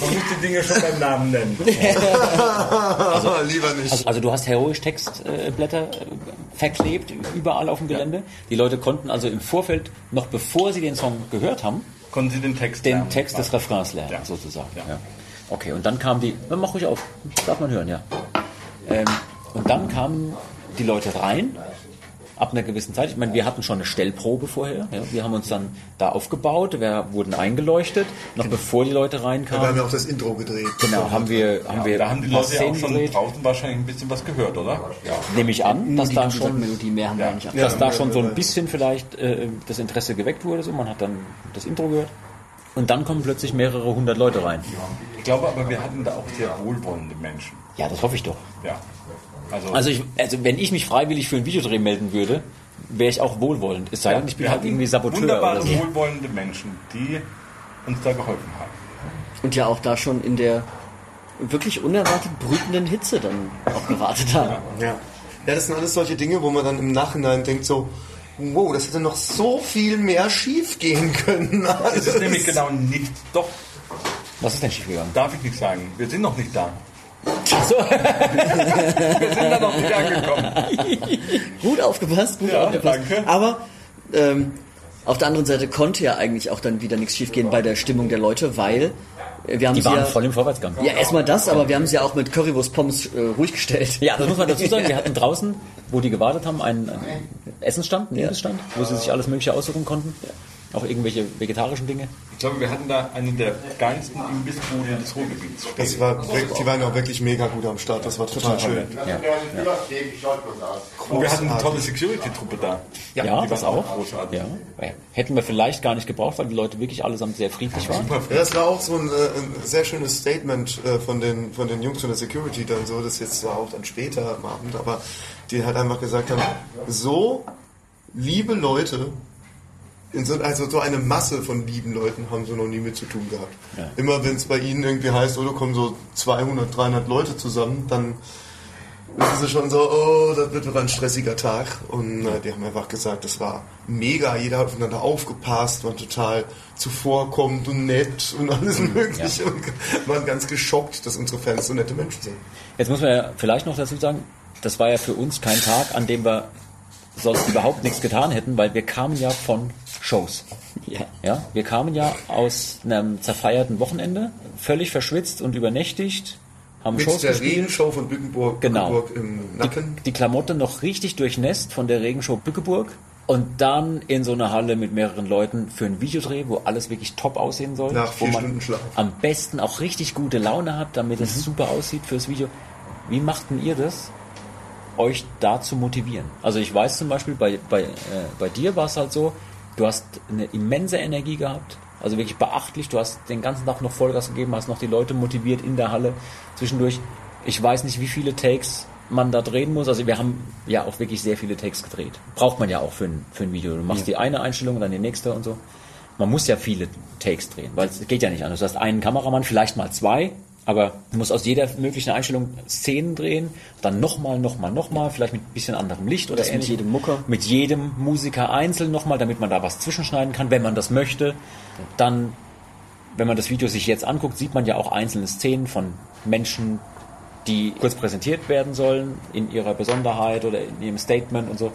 Man muss die Dinge schon beim Namen nennen. Lieber nicht. also du hast heroisch Textblätter äh, verklebt überall auf dem Gelände. Die Leute konnten also im Vorfeld, noch bevor sie den Song gehört haben, Konnten Sie den Text den lernen? Text des Refrains lernen, Ja. sozusagen. Ja. Ja. Okay, und dann kam die, Na, mach ruhig auf, darf man hören, ja. Ähm, und dann kamen die Leute rein, ab einer gewissen Zeit. Ich meine, wir hatten schon eine Stellprobe vorher. Ja. Wir haben uns dann da aufgebaut, wir wurden eingeleuchtet, noch bevor die Leute Wir haben reinkamen. ja auch das Intro gedreht. Genau, haben wir, haben wir Da haben die Leute ja auch Szenen schon gedreht. draußen wahrscheinlich ein bisschen was gehört, oder? Ja. Nehme ich an, dass die da schon Melodie mehr haben wir nicht an. dass da ja, schon so ja, ein ja. bisschen vielleicht äh, das Interesse geweckt wurde. So. Man hat dann das Intro gehört. Und dann kommen plötzlich mehrere hundert Leute rein. Ich glaube aber, wir hatten da auch sehr wohlwollende Menschen. Ja, das hoffe ich doch. Ja. Also, Also, ich, also wenn ich mich freiwillig für ein Videodreh melden würde, wäre ich auch wohlwollend. Es sei denn, ich bin halt irgendwie Saboteur Wunderbare, oder so. wohlwollende Menschen, die uns da geholfen haben. Und ja auch da schon in der wirklich unerwartet brütenden Hitze dann auch gewartet haben. Ja. ja, das sind alles solche Dinge, wo man dann im Nachhinein denkt so, wow, das hätte noch so viel mehr schief gehen können. Es ist nämlich genau nicht, doch, Was ist denn schiefgegangen? darf ich nicht sagen, wir sind noch nicht da. So. Wir sind da noch nicht angekommen. Gut aufgepasst, gut Ja, aufgepasst. danke. Aber ähm, auf der anderen Seite konnte ja eigentlich auch dann wieder nichts schiefgehen bei der Stimmung der Leute, weil äh, wir haben Die sie waren ja, voll im Vorwärtsgang. ja erstmal das, aber wir haben sie ja auch mit Currywurst Pommes äh, ruhig gestellt. Ja, das muss man dazu sagen. Wir hatten draußen, wo die gewartet haben, einen, einen Essensstand, einen Ja. Imbissstand, wo sie sich alles Mögliche aussuchen konnten. Auch irgendwelche vegetarischen Dinge. Ich glaube, wir hatten da eine der geilsten Imbissbuden des Ruhrgebiets. Das war, wirklich- die waren auch wirklich mega gut am Start. Das war total schön. Ja, Und wir hatten eine tolle Security-Truppe da. ja, die das auch. großartig. Ja. Hätten wir vielleicht gar nicht gebraucht, weil die Leute wirklich allesamt sehr friedlich waren. Ja, das war auch so ein, äh, ein sehr schönes Statement äh, von, den, von den Jungs von der Security dann so, das jetzt war auch dann später am Abend, aber die halt einfach gesagt haben, so liebe Leute, so, also so eine Masse von lieben Leuten haben sie noch nie mit zu tun gehabt. Ja. Immer wenn es bei ihnen irgendwie heißt, oh, da kommen so 200, 300 Leute zusammen, dann wissen sie schon so, oh, das wird aber ein stressiger Tag. Und äh, die haben einfach gesagt, das war mega, jeder hat aufeinander aufgepasst, war total zuvorkommend und nett und alles Mögliche. Und waren ganz geschockt, dass unsere Fans so nette Menschen sind. Jetzt muss man ja vielleicht noch dazu sagen, das war ja für uns kein Tag, an dem wir sonst überhaupt nichts getan hätten, weil wir kamen ja von Shows. Ja. Ja, wir kamen ja aus einem zerfeierten Wochenende, völlig verschwitzt und übernächtigt, haben Mit Shows der gespielt. Regenshow von Bückenburg, Genau. Bückenburg im Nacken. Die Klamotte noch richtig durchnässt von der Regenshow Bückeburg und dann in so einer Halle mit mehreren Leuten für einen Videodreh, wo alles wirklich top aussehen soll. Nach wo vier man Stunden Schlaf. am besten auch richtig gute Laune hat, damit es super aussieht fürs Video. Wie machten ihr das, euch da zu motivieren? Also ich weiß zum Beispiel, bei, bei, äh, bei dir war es halt so, du hast eine immense Energie gehabt, also wirklich beachtlich, du hast den ganzen Tag noch Vollgas gegeben, hast noch die Leute motiviert in der Halle zwischendurch. Ich weiß nicht, wie viele Takes man da drehen muss. Also wir haben ja auch wirklich sehr viele Takes gedreht. Braucht man ja auch für ein, für ein Video. Du machst die eine Einstellung, dann die nächste und so. Man muss ja viele Takes drehen, weil es geht ja nicht anders. Du hast einen Kameramann, vielleicht mal zwei, aber du musst aus jeder möglichen Einstellung Szenen drehen, dann nochmal, nochmal, nochmal, vielleicht mit ein bisschen anderem Licht oder Das mit jedem Mucker. Mit jedem Musiker einzeln nochmal, damit man da was zwischenschneiden kann, wenn man das möchte. Dann, wenn man das Video sich jetzt anguckt, sieht man ja auch einzelne Szenen von Menschen, die kurz präsentiert werden sollen in ihrer Besonderheit oder in ihrem Statement und so,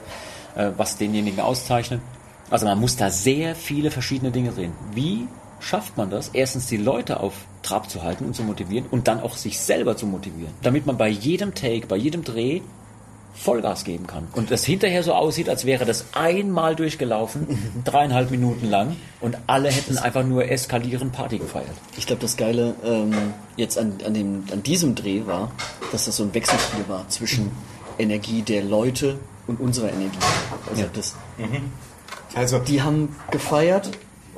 äh, was denjenigen auszeichnet. Also man muss da sehr viele verschiedene Dinge drehen. Wie schafft man das? Erstens die Leute auf Trab zu halten und zu motivieren und dann auch sich selber zu motivieren, damit man bei jedem Take, bei jedem Dreh Vollgas geben kann. Und das hinterher so aussieht, als wäre das einmal durchgelaufen, dreieinhalb Minuten lang und alle hätten einfach nur eskalierend Party gefeiert. Ich glaube, das Geile ähm, jetzt an, an, dem, an diesem Dreh war, dass das so ein Wechselspiel war zwischen Energie der Leute und unserer Energie. Also Ja. das, Also, die haben gefeiert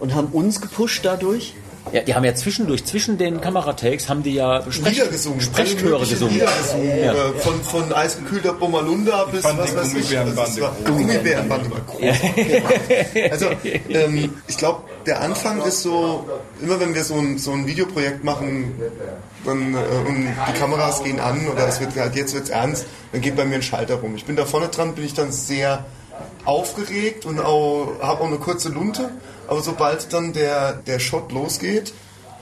und haben uns gepusht dadurch. Ja, die haben ja zwischendurch, zwischen den Kameratakes, haben die ja Sprech Lieder gesungen. Sprechchöre gesungen. Lieder gesungen. Ja. Äh, Von, von eisgekühlter Bommalunda bis was weiß ich. Gummibärenbande. Also, ähm, ich glaube, der Anfang ist so, immer wenn wir so ein, so ein Videoprojekt machen, dann, äh, und die Kameras gehen an oder es wird halt, jetzt wird's ernst, dann geht bei mir ein Schalter rum. Ich bin da vorne dran, bin ich dann sehr aufgeregt und auch, habe auch eine kurze Lunte, aber sobald dann der, der Shot losgeht,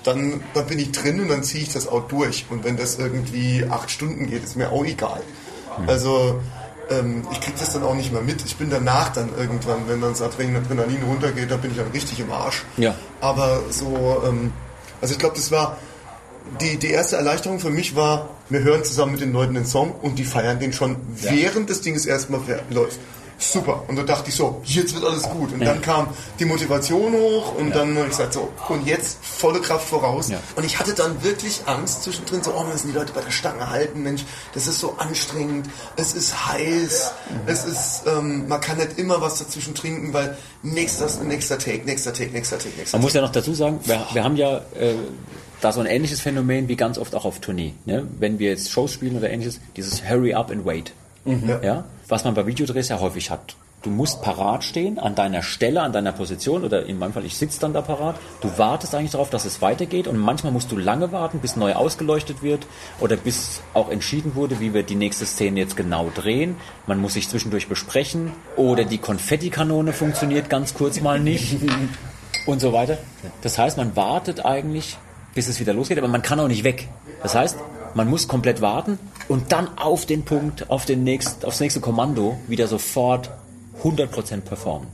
dann, dann bin ich drin und dann ziehe ich das auch durch. Und wenn das irgendwie acht Stunden geht, ist mir auch egal. Also ähm, ich kriege das dann auch nicht mehr mit. Ich bin danach dann irgendwann, wenn dann das Adrenalin runtergeht, da bin ich dann richtig im Arsch. Ja. Aber so, ähm, also ich glaube, das war die, die erste Erleichterung für mich war, wir hören zusammen mit den Leuten den Song und die feiern den schon während des Dinges erstmal läuft. Super. Und da dachte ich so, jetzt wird alles gut. Und dann kam die Motivation hoch und dann habe ich gesagt so, und jetzt volle Kraft voraus. Ja. Und ich hatte dann wirklich Angst zwischendrin, so, oh, müssen die Leute bei der Stange halten, Mensch, das ist so anstrengend, es ist heiß, es ist, ähm, man kann nicht immer was dazwischen trinken, weil nächster, nächster Take, nächster Take, nächster Take, nächster Man Take. muss ja noch dazu sagen, wir, wir haben ja äh, da so ein ähnliches Phänomen wie ganz oft auch auf Tournee. Ne? Wenn wir jetzt Shows spielen oder ähnliches, dieses Hurry up and wait. Ja? Was man bei Videodrehs ja häufig hat. Du musst parat stehen, an deiner Stelle, an deiner Position oder in meinem Fall, ich sitze dann da parat. Du wartest eigentlich darauf, dass es weitergeht und manchmal musst du lange warten, bis neu ausgeleuchtet wird oder bis auch entschieden wurde, wie wir die nächste Szene jetzt genau drehen. Man muss sich zwischendurch besprechen oder die Konfettikanone funktioniert ganz kurz mal nicht und so weiter. Das heißt, man wartet eigentlich, bis es wieder losgeht, aber man kann auch nicht weg. Das heißt, man muss komplett warten und dann auf den Punkt, auf den nächst, aufs nächste Kommando wieder sofort 100% performen.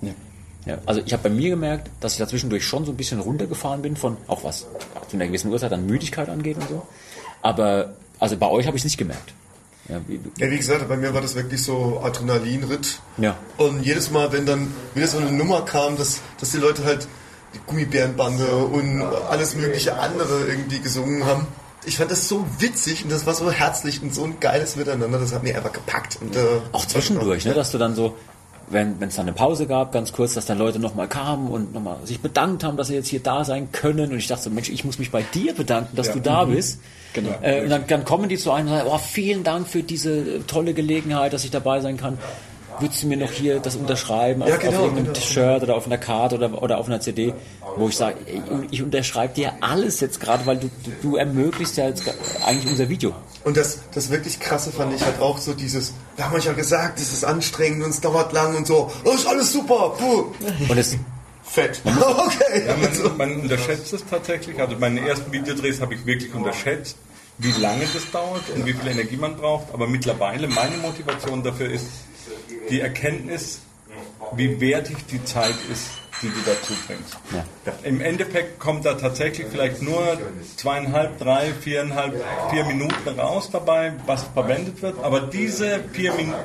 Ja, also ich habe bei mir gemerkt, dass ich da zwischendurch schon so ein bisschen runtergefahren bin von, auch was zu einer gewissen Uhrzeit an Müdigkeit angeht und so. Aber also bei euch habe ich es nicht gemerkt. Ja, wie, Ja, wie gesagt, bei mir war das wirklich so Adrenalinritt. Ja. Und jedes Mal, wenn dann wieder so eine Nummer kam, dass, dass die Leute halt die Gummibärenbande und alles mögliche andere irgendwie gesungen haben. Ich fand das so witzig und das war so herzlich und so ein geiles Miteinander. Das hat mir einfach gepackt. Und, äh, Auch zwischendurch, ne, dass du dann so, wenn es dann eine Pause gab, ganz kurz, dass dann Leute nochmal kamen und nochmal sich bedankt haben, dass sie jetzt hier da sein können. Und ich dachte so, Mensch, ich muss mich bei dir bedanken, dass Ja. du da bist. Genau. Äh, und dann, dann kommen die zu einem und sagen, oh, vielen Dank für diese tolle Gelegenheit, dass ich dabei sein kann. Würdest du mir noch hier das unterschreiben auf, Ja, genau, auf irgendeinem genau. T-Shirt oder auf einer Karte oder, oder auf einer CD, wo ich sage, ich unterschreibe dir alles jetzt gerade, weil du, du, du ermöglichst ja jetzt eigentlich unser Video. Und das, das wirklich krasse fand ich halt auch so dieses, wir haben euch ja gesagt, es ist anstrengend und es dauert lang und so, oh, ist alles super, puh. Und es, Fett. okay. Ja, man, man unterschätzt es tatsächlich. Also meine ersten Videodrehs habe ich wirklich unterschätzt, wie lange das dauert und wie viel Energie man braucht. Aber mittlerweile meine Motivation dafür ist die Erkenntnis, wie wertig die Zeit ist, die du dazu bringst. Ja. Im Endeffekt kommt da tatsächlich vielleicht nur zweieinhalb, drei, viereinhalb, vier Minuten raus dabei, was verwendet wird. Aber diese vier Minuten,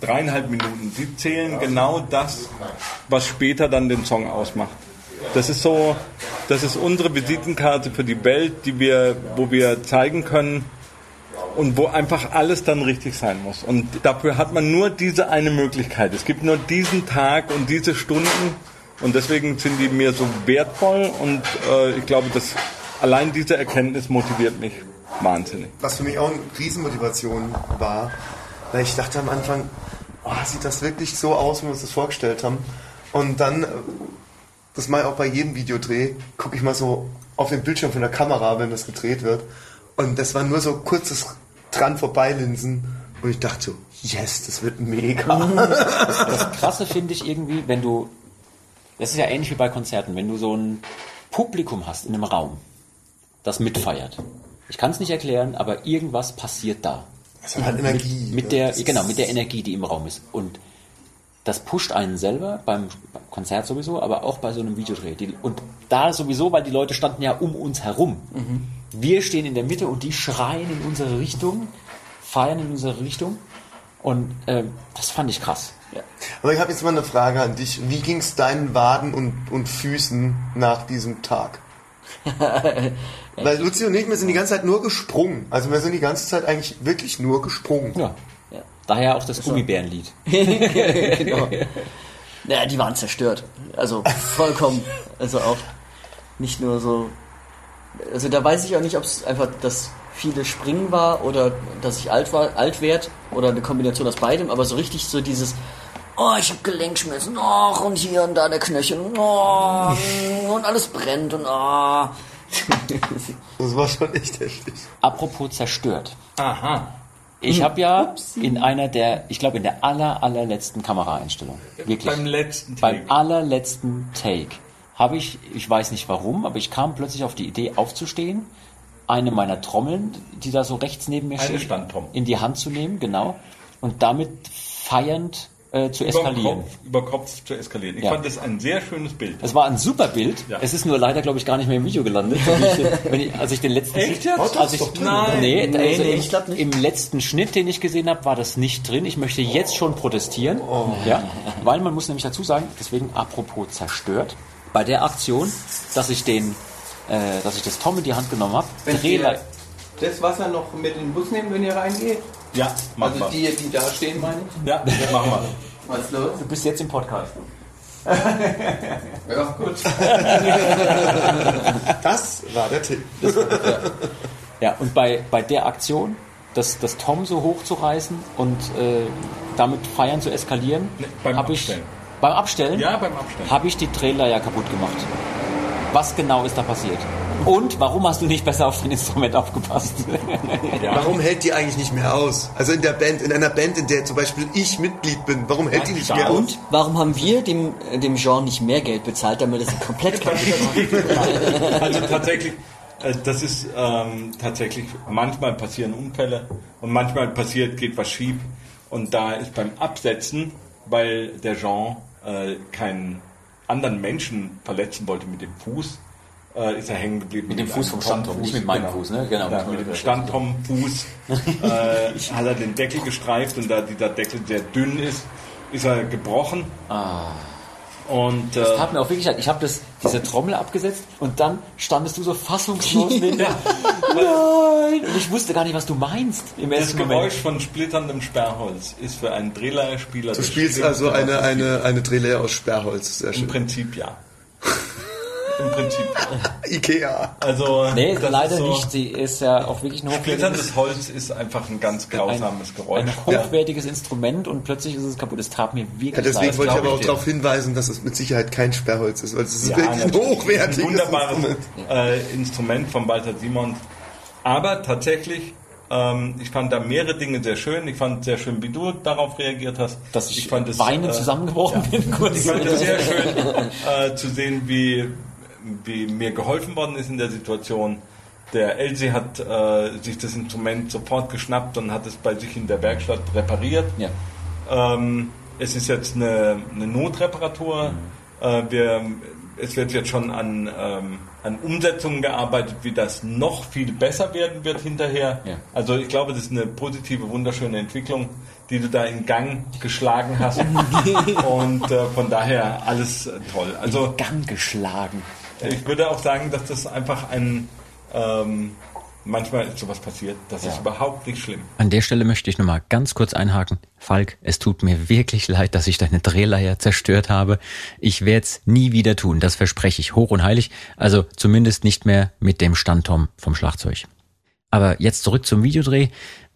dreieinhalb Minuten, die zählen genau das, was später dann den Song ausmacht. Das ist so, das ist unsere Visitenkarte für die Welt, die wir, wo wir zeigen können und wo einfach alles dann richtig sein muss. Und dafür hat man nur diese eine Möglichkeit. Es gibt nur diesen Tag und diese Stunden und deswegen sind die mir so wertvoll und äh, ich glaube, dass allein diese Erkenntnis motiviert mich wahnsinnig. was für mich auch eine Riesenmotivation war, weil ich dachte am Anfang, oh, sieht das wirklich so aus, wie wir uns das vorgestellt haben. Und dann, äh, das mache ich auch bei jedem Videodreh, gucke ich mal so auf den Bildschirm von der Kamera, wenn das gedreht wird. Und das war nur so kurzes dran vorbeilinsen. Und ich dachte so, yes, das wird mega. das Krasse finde ich irgendwie, wenn du, das ist ja ähnlich wie bei Konzerten, wenn du so ein Publikum hast in einem Raum, das mitfeiert. Ich kann es nicht erklären, aber irgendwas passiert da. Das hat halt Energie. Mit, mit der, genau, mit der Energie, die im Raum ist. Und das pusht einen selber beim Konzert sowieso, aber auch bei so einem Videodreh. Und da sowieso, weil die Leute standen ja um uns herum. Wir stehen in der Mitte und die schreien in unsere Richtung, feiern in unsere Richtung. Und ähm, das fand ich krass. Ja. Aber ich habe jetzt mal eine Frage an dich. Wie ging es deinen Waden und, und Füßen nach diesem Tag? Weil Luzi und ich, wir sind die ganze Zeit nur gesprungen. Also wir sind die ganze Zeit eigentlich wirklich nur gesprungen. Ja. ja. Daher auch das Gummibärenlied. genau. Ja, die waren zerstört. Also vollkommen. Also auch nicht nur so. Also da weiß ich auch nicht, ob es einfach das viele Springen war oder dass ich alt war, alt werd oder eine Kombination aus beidem, aber so richtig so dieses Oh, ich hab Gelenkschmerzen, oh, und hier und da der Knöchel, oh, und alles brennt und oh. Das war schon echt heftig. Apropos zerstört. Aha. Ich habe ja in einer der, ich glaube in der aller, allerletzten Kameraeinstellung, wirklich, Beim letzten beim Take. allerletzten Take, habe ich, ich weiß nicht warum, aber ich kam plötzlich auf die Idee aufzustehen, eine meiner Trommeln, die da so rechts neben mir Eine steht, in die Hand zu nehmen, genau, und damit feiernd äh, zu Über eskalieren. Kopf, über Kopf zu eskalieren. Ich Ja. fand das ein sehr schönes Bild. Es war ein super Bild. Ja. Es ist nur leider, glaube ich, gar nicht mehr im Video gelandet. Wenn ich, als ich den letzten Echt Schnitt, jetzt? als ich, Oh, drin, oder? nee, Nee, also nee, im, ich glaub nicht. im letzten Schnitt, den ich gesehen habe, war das nicht drin. Ich möchte jetzt schon protestieren, Oh. ja, weil man muss nämlich dazu sagen, deswegen apropos zerstört, bei der Aktion, dass ich den, äh, dass ich das Tom in die Hand genommen habe, Wenn Drehleiter, ihr das Wasser noch mit in den Bus nehmen, wenn ihr reingeht? Ja, mach Also mal. die, die da stehen, meine ich? Ja, machen wir. Was ist los? du bist jetzt im Podcast. Ja, gut. Das war der Tipp. Ja, und bei, bei der Aktion, das, das Tom so hochzureißen und äh, damit feiern zu eskalieren, Nee, beim hab ich, Abstellen. Beim Abstellen Ja, beim Abstellen. habe ich die Trailer ja kaputt gemacht. Was genau ist da passiert? Und warum hast du nicht besser auf dein Instrument aufgepasst? Warum hält die eigentlich nicht mehr aus? Also in der Band, in einer Band, in der zum Beispiel ich Mitglied bin, warum hält die nicht mehr aus? Und warum haben wir dem, dem Jean nicht mehr Geld bezahlt, damit es komplett kaputt macht? Also tatsächlich, äh, das ist ähm, tatsächlich, manchmal passieren Unfälle und manchmal passiert, geht was schief. Und da ist beim Absetzen, weil der Jean äh, keinen anderen Menschen verletzen wollte mit dem Fuß, äh, ist er hängen geblieben. Mit dem Fuß vom Standturm, Fuß, nicht mit meinem Fuß, ne? Genau. Ja, mit dem Standturmfuß äh, hat er den Deckel gestreift und da dieser Deckel sehr dünn ist, ist er gebrochen. Und äh, Das tat mir auch wirklich leid. Ich habe das diese Trommel abgesetzt und dann standest du so fassungslos neben mir. Nein! Und ich wusste gar nicht, was du meinst im das Geräusch Moment. von splitterndem Sperrholz ist für einen Drehleierspieler. Du spielst also eine, eine, eine Drehlehr aus Sperrholz. Sehr Im schön. Prinzip ja. Im Prinzip ja. Ikea. Also Nee, das leider ist so, nicht. Sie ist ja auch wirklich ein hochwertiges, Splitterndes Holz ist einfach ein ganz grausames Geräusch. ein hochwertiges Instrument und plötzlich ist es kaputt. Es tat mir wirklich Ja, deswegen leid. wollte ich aber ich auch darauf hinweisen, dass es mit Sicherheit kein Sperrholz ist, weil es ist Ja, wirklich ein hochwertiges Ein wunderbares Instrument. äh, Instrument von Walter Simon. Aber tatsächlich, ähm, ich fand da mehrere Dinge sehr schön. Ich fand sehr schön, wie du darauf reagiert hast. dass ich, fand es, weinend äh, zusammengebrochen bin. Kurz. Ich fand es sehr schön äh, zu sehen, wie, wie mir geholfen worden ist in der Situation. Der Elsie hat äh, sich das Instrument sofort geschnappt und hat es bei sich in der Werkstatt repariert. Ja. Ähm, es ist jetzt eine, eine Notreparatur. Äh, wir, es wird jetzt schon an, ähm, an Umsetzungen gearbeitet, wie das noch viel besser werden wird hinterher. Ja. Also ich glaube, das ist eine positive, wunderschöne Entwicklung, die du da in Gang geschlagen hast. Und äh, von daher alles äh, toll. Also Gang geschlagen. Ich würde auch sagen, dass das einfach ein ähm, manchmal ist sowas passiert. Das ist überhaupt nicht schlimm. An der Stelle möchte ich nochmal ganz kurz einhaken. Falk, es tut mir wirklich leid, dass ich deine Drehleier zerstört habe. Ich werde es nie wieder tun, das verspreche ich hoch und heilig. Also zumindest nicht mehr mit dem Standtom vom Schlagzeug. Aber jetzt zurück zum Videodreh.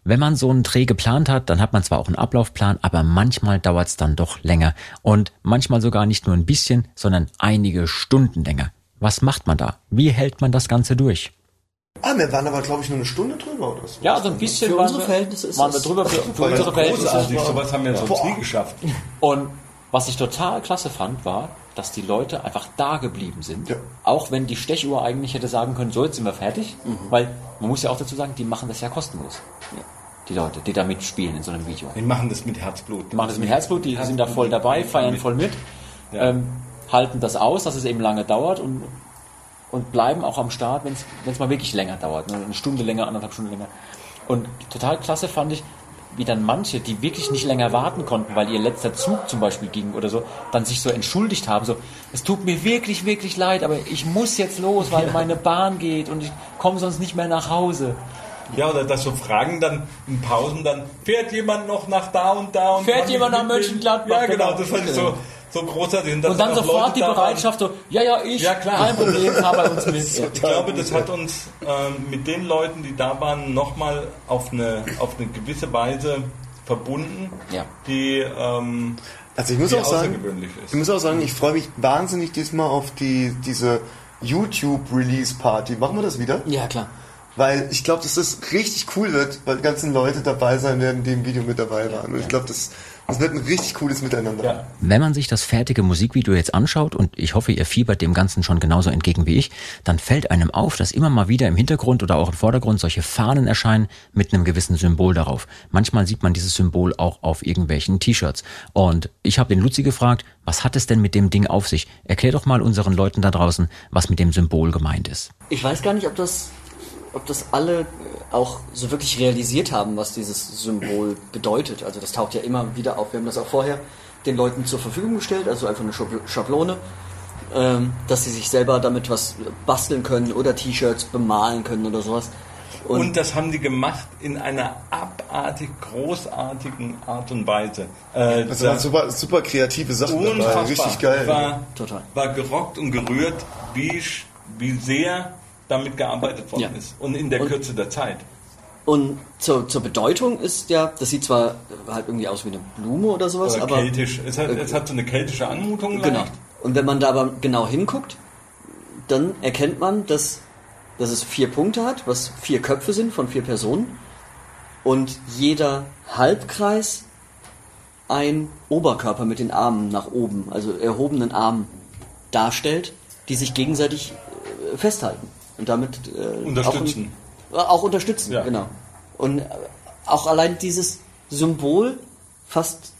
Wenn man so einen Dreh geplant hat, dann hat man zwar auch einen Ablaufplan, aber manchmal dauert es dann doch länger. Und manchmal sogar nicht nur ein bisschen, sondern einige Stunden länger. Was macht man da? Wie hält man das Ganze durch? Ah, wir waren aber, glaube ich, nur eine Stunde drüber oder so. Ja, so ein bisschen Für waren unsere wir, Verhältnisse ist waren wir drüber für, für unsere Verhältnisse. Großartig, sowas haben wir sonst nie geschafft. Und was ich total klasse fand, war, dass die Leute einfach da geblieben sind. Ja. Auch wenn die Stechuhr eigentlich hätte sagen können, so jetzt sind wir fertig. Weil man muss ja auch dazu sagen, die machen das ja kostenlos. Die Leute, die da mitspielen in so einem Video. Die machen das mit Herzblut. Die machen das mit Herzblut, die sind da voll dabei, feiern voll mit, ähm, halten das aus, dass es eben lange dauert und, und bleiben auch am Start, wenn es mal wirklich länger dauert. Ne? Eine Stunde länger, anderthalb Stunden länger. Und total klasse fand ich, wie dann manche, die wirklich nicht länger warten konnten, weil ihr letzter Zug zum Beispiel ging oder so, dann sich so entschuldigt haben, so, es tut mir wirklich, wirklich leid, aber ich muss jetzt los, weil meine Bahn geht und ich komme sonst nicht mehr nach Hause. Ja, oder dass so Fragen dann in Pausen dann, fährt jemand noch nach da und da und Fährt jemand nach? Mönchengladbach? Ja, genau, Genau. das fand ich so, so großartig. Und, und dann sofort die Bereitschaft, so, ja, ja, ich, ja, klar. kein Problem, fahr bei uns mit. Ich glaube, das hat uns ähm, mit den Leuten, die da waren, nochmal auf eine, auf eine gewisse Weise verbunden, Ja. die, ähm, Also ich muss auch sagen, außergewöhnlich ist. ich muss auch sagen, ich freue mich wahnsinnig diesmal auf die diese YouTube Release Party. Machen wir das wieder? Ja, klar. Weil ich glaube, dass das richtig cool wird, weil die ganzen Leute dabei sein werden, die im Video mit dabei waren. Und ich glaube, das, das wird ein richtig cooles Miteinander. Ja. Wenn man sich das fertige Musikvideo jetzt anschaut, und ich hoffe, ihr fiebert dem Ganzen schon genauso entgegen wie ich, dann fällt einem auf, dass immer mal wieder im Hintergrund oder auch im Vordergrund solche Fahnen erscheinen mit einem gewissen Symbol darauf. Manchmal sieht man dieses Symbol auch auf irgendwelchen T-Shirts. Und ich habe den Luzi gefragt, was hat es denn mit dem Ding auf sich? Erklär doch mal unseren Leuten da draußen, was mit dem Symbol gemeint ist. Ich weiß gar nicht, ob das, ob das alle äh, auch so wirklich realisiert haben, was dieses Symbol bedeutet. Also das taucht ja immer wieder auf. Wir haben das auch vorher den Leuten zur Verfügung gestellt, also einfach eine Schabl- Schablone, ähm, dass sie sich selber damit was basteln können oder T-Shirts bemalen können oder sowas. Und, das haben die gemacht in einer abartig großartigen Art und Weise. Äh, Das waren super, super kreative Sachen dabei. unfassbar. Richtig geil. War, Total. war gerockt und gerührt, wie, wie sehr damit gearbeitet worden Ja. ist. Und in der Und- Kürze der Zeit. Und zur, zur Bedeutung ist ja, das sieht zwar halt irgendwie aus wie eine Blume oder sowas, Oder aber keltisch. Es hat, es hat so eine keltische Anmutung. Genau. leicht. Und wenn man da aber genau hinguckt, dann erkennt man, dass, dass es vier Punkte hat, was vier Köpfe sind von vier Personen. Und jeder Halbkreis ein Oberkörper mit den Armen nach oben, also erhobenen Armen darstellt, die sich gegenseitig äh, festhalten. Und damit äh, Unterstützen. Auch, äh, auch unterstützen, Ja. genau. Und äh, auch allein dieses Symbol fasst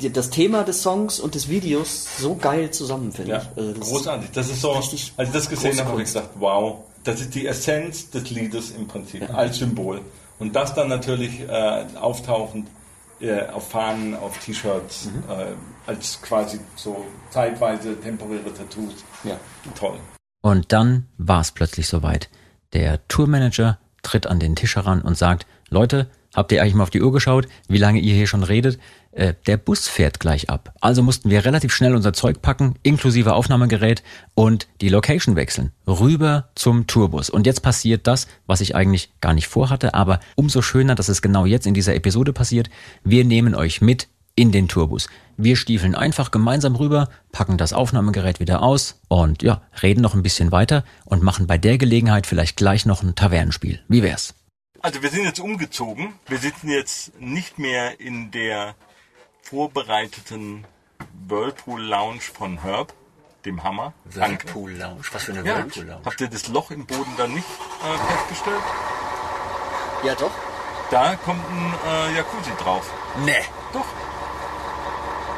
die- das Thema des Songs und des Videos so geil zusammen, finde Ja, ich. Also das großartig. Das ist so, richtig als ich das gesehen habe, habe ich gesagt, wow, das ist die Essenz des Liedes im Prinzip, als Symbol. Und das dann natürlich äh, auftauchend äh, auf Fahnen, auf T-Shirts, Mhm. äh, als quasi so zeitweise temporäre Tattoos. Ja. Toll. Und dann war es plötzlich soweit. Der Tourmanager tritt an den Tisch heran und sagt, Leute, habt ihr eigentlich mal auf die Uhr geschaut, wie lange ihr hier schon redet? Äh, der Bus fährt gleich ab. Also mussten wir relativ schnell unser Zeug packen, inklusive Aufnahmegerät und die Location wechseln. Rüber zum Tourbus. Und jetzt passiert das, was ich eigentlich gar nicht vorhatte, aber umso schöner, dass es genau jetzt in dieser Episode passiert. Wir nehmen euch mit in den Tourbus. Wir stiefeln einfach gemeinsam rüber, packen das Aufnahmegerät wieder aus und ja, reden noch ein bisschen weiter und machen bei der Gelegenheit vielleicht gleich noch ein Tavernenspiel. Wie wär's? Also wir sind jetzt umgezogen. Wir sitzen jetzt nicht mehr in der vorbereiteten Whirlpool Lounge von Herb, dem Hammer. Dank. Lounge. Was für eine Ja. Habt ihr das Loch im Boden da nicht äh, festgestellt? Ja, doch. Da kommt ein äh, Jacuzzi drauf. Nee. Doch.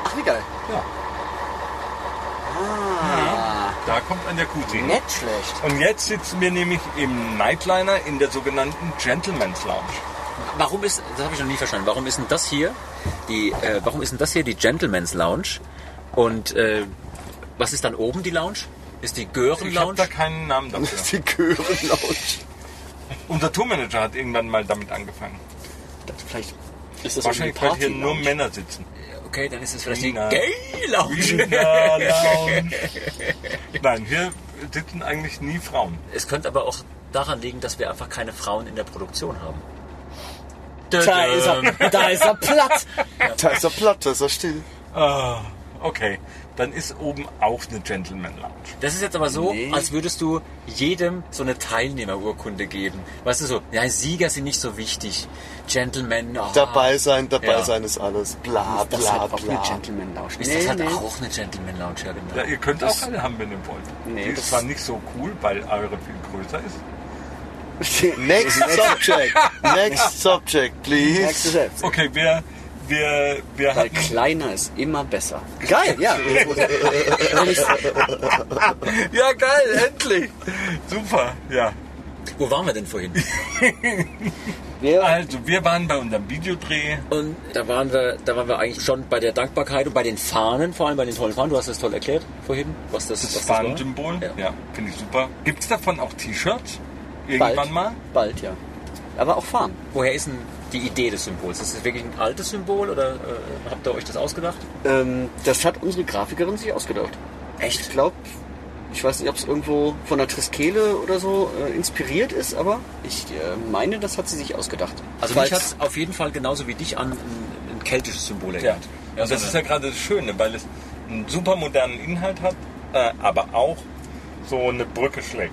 Ach, wie geil. Ja. Ah, Da kommt ein Jacuzzi. nicht schlecht. Und jetzt sitzen wir nämlich im Nightliner in der sogenannten Gentleman's Lounge. Warum ist, das habe ich noch nie verstanden, warum ist denn das hier die, äh, warum ist denn das hier die Gentleman's Lounge? Und äh, was ist dann oben die Lounge? Ist die Gören Ich habe da Lounge? keinen Namen Das dafür. ist die Gören-Lounge. Unser Tourmanager hat irgendwann mal damit angefangen. Vielleicht ist das Wahrscheinlich, weil hier nur Lounge. Männer sitzen. Okay, dann ist es vielleicht die Wiener. Gay Lounge. Wiener Lounge. Nein, hier sitzen eigentlich nie Frauen. Es könnte aber auch daran liegen, dass wir einfach keine Frauen in der Produktion haben. Da ist er, da ist er platt. Da ist er platt, da ist er still. Ah, okay. Dann ist oben auch eine Gentleman Lounge. Das ist jetzt aber so, Nee. als würdest du jedem so eine Teilnehmerurkunde geben. Weißt du so, ja, Sieger sind nicht so wichtig. Gentlemen, oh, Dabei sein, dabei Ja. sein ist alles. Bla, Das ist bla, halt auch eine bla. Gentleman Lounge. Ist das halt auch eine Gentleman Lounge, ja genau. Ja, ihr könnt auch eine haben, wenn ihr wollt. Nee, Die ist das- zwar nicht so cool, weil eure viel größer ist. Next subject. Next subject, please. Okay, wir, wir, wir Weil hatten... kleiner ist immer besser. Geil, ja. Ja, geil, endlich. Super, ja. Wo waren wir denn vorhin? wir, Also, wir waren bei unserem Videodreh. Und da waren wir, da waren wir eigentlich schon bei der Dankbarkeit und bei den Fahnen, vor allem bei den tollen Fahnen. Du hast das toll erklärt vorhin, was das, Das was das war. Fahnensymbol. Ja. Ja, finde ich super. Gibt es davon auch T-Shirts? Irgendwann bald, mal? Bald, ja. Aber auch fahren. Woher ist denn die Idee des Symbols? Ist es wirklich ein altes Symbol oder äh, habt ihr euch das ausgedacht? Ähm, das hat unsere Grafikerin sich ausgedacht. Echt? Ich glaube, ich weiß nicht, ob es irgendwo von der Triskele oder so äh, inspiriert ist, aber ich äh, meine, das hat sie sich ausgedacht. Also Falls- mich hat es auf jeden Fall genauso wie dich an ein, ein keltisches Symbol Ja. erinnert. Und das ist ja gerade das Schöne, weil es einen super modernen Inhalt hat, äh, aber auch so eine Brücke schlägt.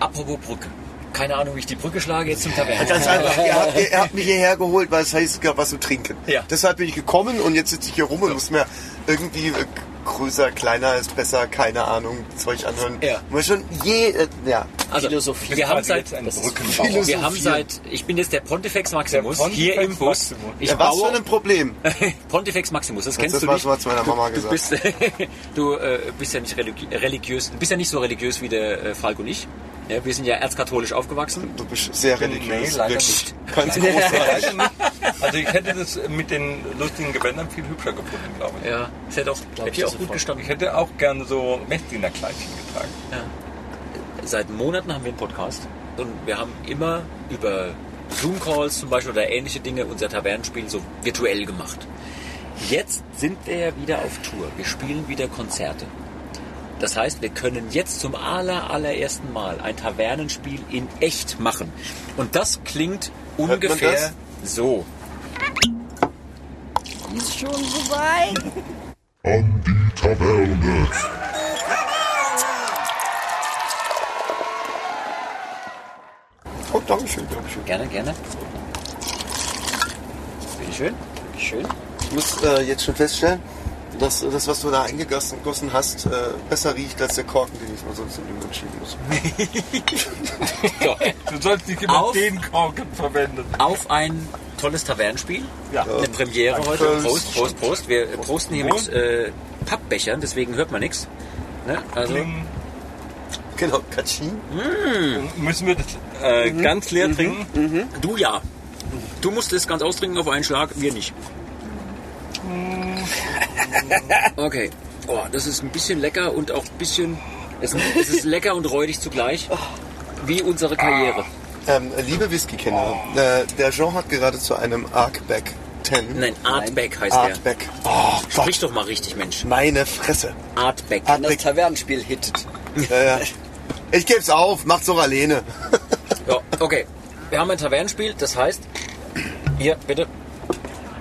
Apropos Brücke. Keine Ahnung, wie ich die Brücke schlage jetzt zum Taverne. Ganz einfach, er, hat- er hat mich hierher geholt, weil es heißt, es gab was zu trinken. Ja. Deshalb bin ich gekommen und jetzt sitze ich hier rum und muss mir irgendwie äh, größer, kleiner ist besser, keine Ahnung, Zeug anhören. Ja. Muss schon je, äh, ja. Also, Philosophie. wir haben seit, das wir haben seit, ich bin jetzt der Pontifex Maximus, Der Pontifex hier im Bus. Maximus. Ich ja was für ein Problem. Pontifex Maximus, das kennst das du war nicht. schon mal zu meiner Mama Du gesagt. bist, du äh, bist ja nicht religi religiös, du bist ja nicht so religiös wie der äh, Falk und ich. Ja, wir sind ja erzkatholisch aufgewachsen. Du bist sehr Nee, religiös, leider wirklich. Ganz groß. Leider nicht. Also ich hätte das mit den lustigen Gewändern viel hübscher gefunden, glaube ich. Ja, das hätte auch, hätte ich auch gut Ich gestanden. hätte auch gerne so Messdienerkleidchen getragen. Seit Monaten haben wir einen Podcast und wir haben immer über Zoom-Calls zum Beispiel oder ähnliche Dinge unser Tavernenspiel so virtuell gemacht. Jetzt sind wir ja wieder auf Tour. Wir spielen wieder Konzerte. Das heißt, wir können jetzt zum aller, allerersten Mal ein Tavernenspiel in echt machen. Und das klingt man ungefähr so. Ist schon soweit. an die Taverne. Oh, Dankeschön, Dankeschön. Gerne, gerne. Bitteschön. Schön. Ich muss äh, jetzt schon feststellen, dass das, was du da eingegossen gegossen hast, äh, besser riecht als der Korken, den ich mal sonst in den Mund schieben muss. Du sollst nicht immer Auf- den Korken verwenden. auf ein tolles Tavernenspiel. Ja. Eine Premiere Ein heute. Prost. Prost, Prost, Prost. Wir äh, prosten hier mit äh, Pappbechern, deswegen hört man nichts. Ne? Also, Kling. Genau, Katschin. Müssen wir das äh, ganz leer trinken? du ja. Du musst es ganz austrinken auf einen Schlag, wir nicht. Okay. Oh, das ist ein bisschen lecker und auch ein bisschen. Es, es ist lecker und räudig zugleich. Wie unsere Karriere. Ähm, liebe Whisky-Kenner, äh, der Jean hat gerade zu einem Arcback 10. Nein, Artback heißt der. Artback. Oh Gott, Sprich doch mal richtig, Mensch. meine Fresse. Artback. Das Artback. Tavernenspiel hittet. Äh, ich geb's auf, macht's doch alleine. Ja, okay. Wir haben ein Tavernenspiel, das heißt, hier bitte,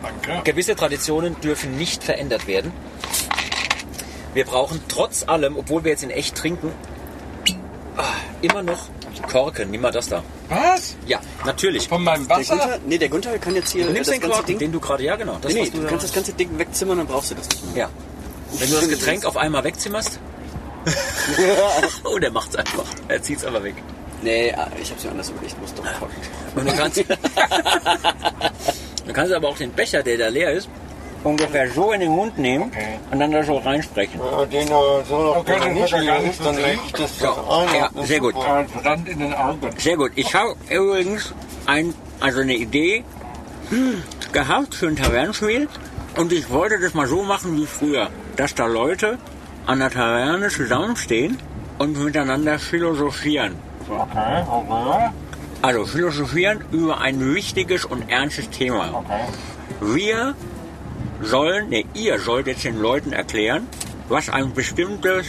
Danke. gewisse Traditionen dürfen nicht verändert werden. Wir brauchen trotz allem, obwohl wir jetzt in echt trinken, ah, immer noch Korken. Nimm mal das da. Was? Ja, natürlich. Von meinem Der Wasser? Gunther, nee, der Gunther kann jetzt hier Du nimmst das den ganze Korken, Ding. den du gerade, ja genau. Das, nee, nee, du da- kannst das ganze Ding wegzimmern, dann brauchst du das nicht mehr. Ja. Wenn du das Getränk auf einmal wegzimmerst, oh, der macht's einfach. Er zieht's aber weg. Nee, ah, ich hab's mir anders überlegt, muss doch Korken. Und du kannst, du kannst aber auch den Becher, der da leer ist, ungefähr so in den Mund nehmen und dann da so reinsprechen. Ja, den äh, so noch Okay, den hat er gar nicht dann riecht das doch ein. Ja, sehr gut. Brand in den Augen. Sehr gut. Ich habe übrigens ein, also eine Idee hm, gehabt für ein Tavernenspiel und ich wollte das mal so machen wie früher, dass da Leute an der Taverne zusammenstehen und miteinander philosophieren. Okay, okay. Also philosophieren über ein wichtiges und ernstes Thema. okay. Wir sollen, ne, ihr sollt jetzt den Leuten erklären, was ein bestimmtes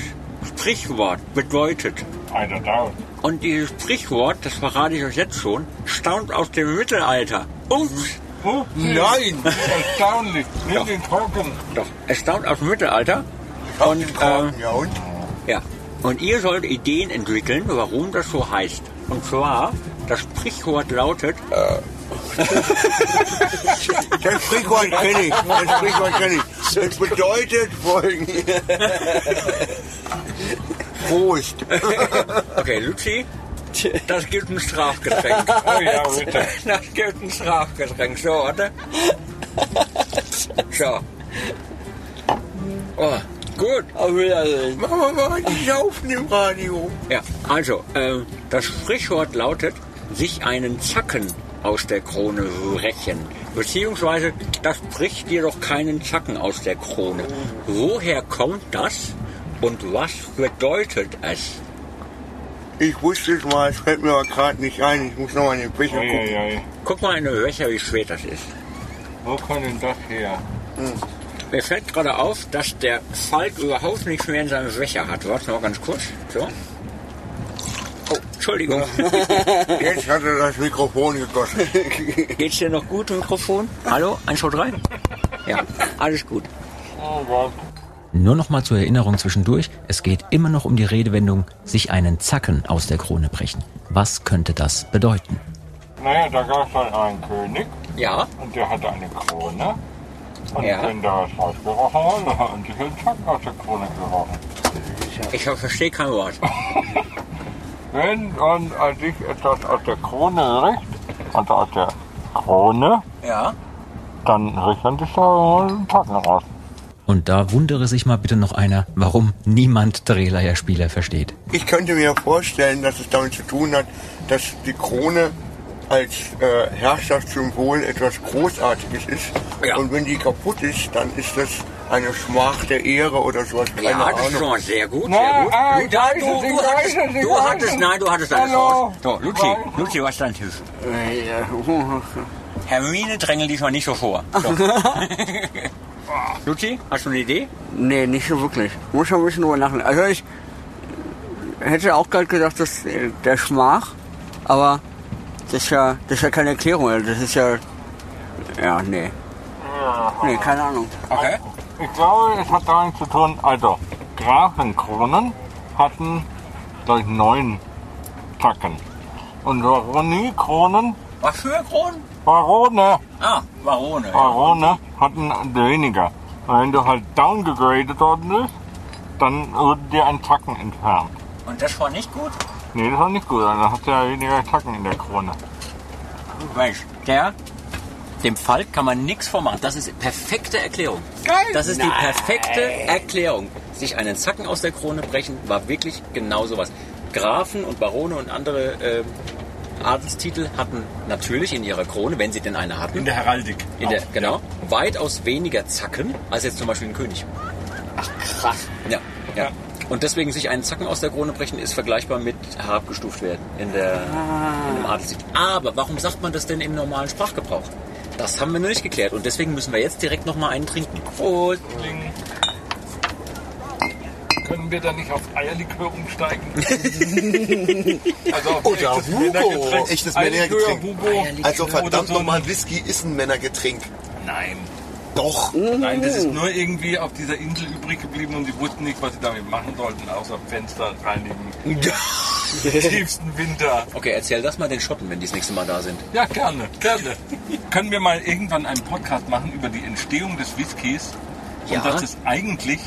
Sprichwort bedeutet. Einer down. Und dieses Sprichwort, das verrate ich euch jetzt schon, stammt aus dem Mittelalter. Ups! Oh, Nein! Erstaunlich. Nimm den Korken. Doch, es stammt aus dem Mittelalter. Und, ähm, Ja, und? ja. Und ihr sollt Ideen entwickeln, warum das so heißt. Und zwar, das Sprichwort lautet, Das Sprichwort kenne ich. Das Sprichwort kenne ich. Das bedeutet folgendes. Prost. okay, Luzi, das gibt ein Strafgetränk. Oh ja, bitte. Das gibt ein Strafgetränk. So, warte. So. Oh, gut. Machen wir mal die Saufen im Radio. Ja, also, ähm, das Sprichwort lautet, sich einen Zacken aus der Krone brechen. Beziehungsweise, das bricht dir doch keinen Zacken aus der Krone. Woher kommt das und was bedeutet es? Ich wusste es mal, es fällt mir aber gerade nicht ein. Ich muss nochmal in den Becher gucken. Guck mal in den Becher, wie schwer das ist. Wo kommt denn das her? Mir fällt gerade auf, dass der Falk überhaupt nichts mehr in seinem Becher hat. Warte noch ganz kurz. So. Oh, Entschuldigung. Jetzt hat er das Mikrofon gegossen. Geht's dir noch gut, Mikrofon? Hallo? 1, 2, 3? Ja, alles gut. Oh Gott. Nur noch mal zur Erinnerung zwischendurch, es geht immer noch um die Redewendung sich einen Zacken aus der Krone brechen. Was könnte das bedeuten? Naja, da gab es dann einen König Ja, und der hatte eine Krone. Und Ja. wenn da war, dann hat man sich einen Zacken aus der Krone gerochen. ich verstehe kein Wort. Wenn man an sich etwas aus der Krone riecht, also aus der Krone, Ja. dann riecht man sich da einen Zacken raus. Und da wundere sich mal bitte noch einer, warum niemand Drehleierspieler versteht. Ich könnte mir vorstellen, dass es damit zu tun hat, dass die Krone als äh, Herrschaftssymbol etwas Großartiges ist. Ja. Und wenn die kaputt ist, dann ist das eine Schmach der Ehre oder sowas. Keine Ja, das ist Ahnung. schon mal sehr gut, Na, sehr gut. ah, Du, da, du, du, hattest, du hattest, es. nein, du hattest alles Hallo. raus. So, Luzi, Luzi, was ist dein Tipp? Hermine drängel diesmal nicht so vor. So. Luzi, hast du eine Idee? Nee, nicht so wirklich. Muss schon ein bisschen drüber nachdenken. Also ich hätte auch gerade gedacht, dass äh, der Schmach, aber das ist ja, das ist ja keine Erklärung. also Das ist ja, ja, nee. Nee, keine Ahnung. Okay. Ich glaube, es hat damit zu tun, also Grafenkronen hatten, glaube ich, neun Zacken. Und Baronie-Kronen, Was für Kronen? Barone, Ah, Barone. Ja. Barone hatten weniger. Und wenn du halt downgegradet worden bist, dann wurde dir ein Zacken entfernt. Und das war nicht gut? Nee, das war nicht gut, dann hast du ja weniger Zacken in der Krone. Mensch, der, dem Falk kann man nichts vormachen. Das ist perfekte Erklärung. Geil! Das ist die perfekte Erklärung. Sich einen Zacken aus der Krone brechen, war wirklich genau sowas. Grafen und Barone und andere ähm, Adelstitel hatten natürlich in ihrer Krone, wenn sie denn eine hatten, In der Heraldik. in der, auch. genau, weitaus weniger Zacken als jetzt zum Beispiel ein König. Ach krass. Ja, ja. Und deswegen sich einen Zacken aus der Krone brechen ist vergleichbar mit herabgestuft werden in der in dem Adelstitel. Aber warum sagt man das denn im normalen Sprachgebrauch? Das haben wir noch nicht geklärt und deswegen müssen wir jetzt direkt noch mal einen trinken. Prost. Kling. Können wir da nicht auf Eierlikör umsteigen? also auf Oder echtes Hugo. Männergetränk. Echtes Eierlikör, Männergetränk. Hugo. Also verdammt so ein- nochmal, Whisky ist ein Männergetränk. Nein. Doch. Nein, das ist nur irgendwie auf dieser Insel übrig geblieben und sie wussten nicht, was sie damit machen sollten, außer Fenster reinigen. Tiefsten Winter. Okay, erzähl das mal den Schotten, wenn die das nächste Mal da sind. Ja, gerne, gerne. Können wir mal irgendwann einen Podcast machen über die Entstehung des Whiskys Ja. und dass es eigentlich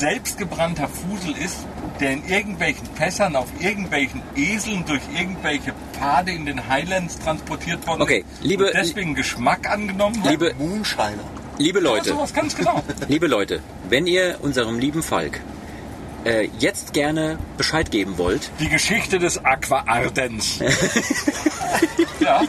selbstgebrannter Fusel ist, der in irgendwelchen Fässern auf irgendwelchen Eseln durch irgendwelche Pfade in den Highlands transportiert worden Okay, ist liebe- und deswegen Geschmack angenommen hat. Liebe, Moonshiner. liebe ja, Leute, sowas ganz genau. liebe Leute, wenn ihr unserem lieben Falk äh, jetzt gerne Bescheid geben wollt, Die Geschichte des Aqua Ardens. ja,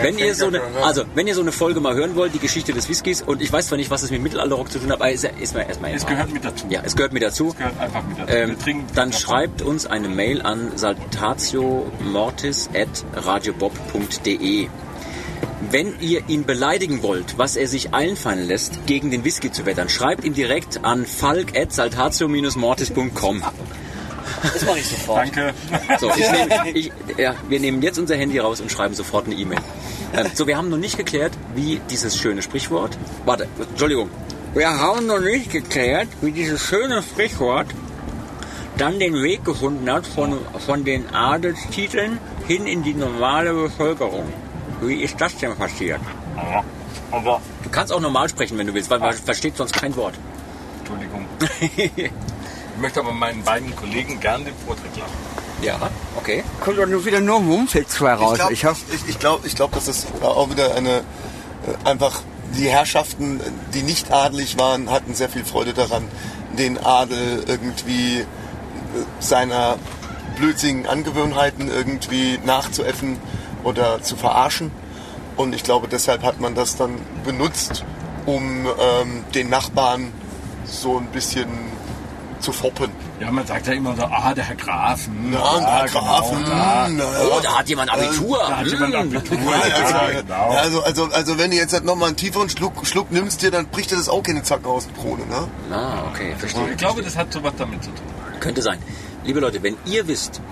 Wenn ihr so eine, also wenn ihr so eine Folge mal hören wollt, die Geschichte des Whiskys, und ich weiß zwar nicht, was es mit Mittelalterrock zu tun hat, aber ist, ist mir erstmal es gehört mit dazu. Ja, es gehört mir dazu. Es gehört einfach mit dazu. Ähm, Wir trinken dann davon. schreibt uns eine Mail an saltatiomortis.radiobob.de. Wenn ihr ihn beleidigen wollt, was er sich einfallen lässt, gegen den Whisky zu wettern, schreibt ihm direkt an falk.saltatio-mortis.com. Das mache ich sofort. Danke. So, ich nehm, ich, ja, wir nehmen jetzt unser Handy raus und schreiben sofort eine E-Mail. Ähm, so, wir haben noch nicht geklärt, wie dieses schöne Sprichwort. Warte, Entschuldigung. Wir haben noch nicht geklärt, wie dieses schöne Sprichwort dann den Weg gefunden hat von, von den Adelstiteln hin in die normale Bevölkerung. Wie ist das denn passiert? Ja, also, Du kannst auch normal sprechen, wenn du willst, weil man versteht sonst kein Wort. Entschuldigung. Ich möchte aber meinen beiden Kollegen gern den Vortritt lassen. Ja, okay. Kommt doch nur wieder nur Mumpfeld 2 raus. Ich glaube, Ich ich, ich glaub, ich glaub, dass das auch wieder eine, äh, einfach die Herrschaften, die nicht adelig waren, hatten sehr viel Freude daran, den Adel irgendwie äh, seiner blödsinnigen Angewohnheiten irgendwie nachzuäffen oder zu verarschen. Und ich glaube, deshalb hat man das dann benutzt, um ähm, den Nachbarn so ein bisschen zu foppen. Ja, man sagt ja immer so, ah, der Herr Graf. hm, Ja, der Graf, genau, hm, da. na, Oh, da hat jemand Abitur. Da hat jemand Abitur. Ja, Ja, genau. also, also, also wenn du jetzt halt nochmal einen tieferen Schluck, Schluck nimmst, dir, dann bricht dir das auch keine Zacken aus der Krone, ne? Ah, okay, verstehe. Ich glaube, das hat sowas damit zu tun. Könnte sein. Liebe Leute, wenn ihr wisst,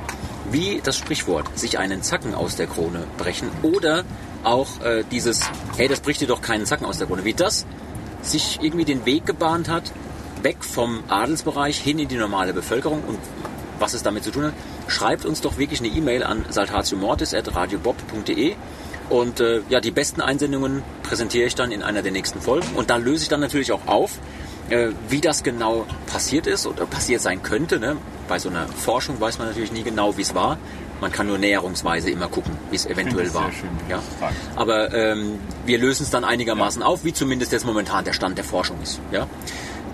wie das Sprichwort sich einen Zacken aus der Krone brechen oder auch äh, dieses, hey, das bricht dir doch keinen Zacken aus der Krone, wie das sich irgendwie den Weg gebahnt hat, weg vom Adelsbereich hin in die normale Bevölkerung und was es damit zu tun hat, schreibt uns doch wirklich eine E-Mail an saltatiomortis.radiobob.de und äh, ja, die besten Einsendungen präsentiere ich dann in einer der nächsten Folgen und da löse ich dann natürlich auch auf, äh, wie das genau passiert ist oder passiert sein könnte. Ne? Bei so einer Forschung weiß man natürlich nie genau, wie es war. Man kann nur näherungsweise immer gucken, wie es eventuell war. schön, ja? Aber ähm, wir lösen es dann einigermaßen auf, wie zumindest jetzt momentan der Stand der Forschung ist. Ja?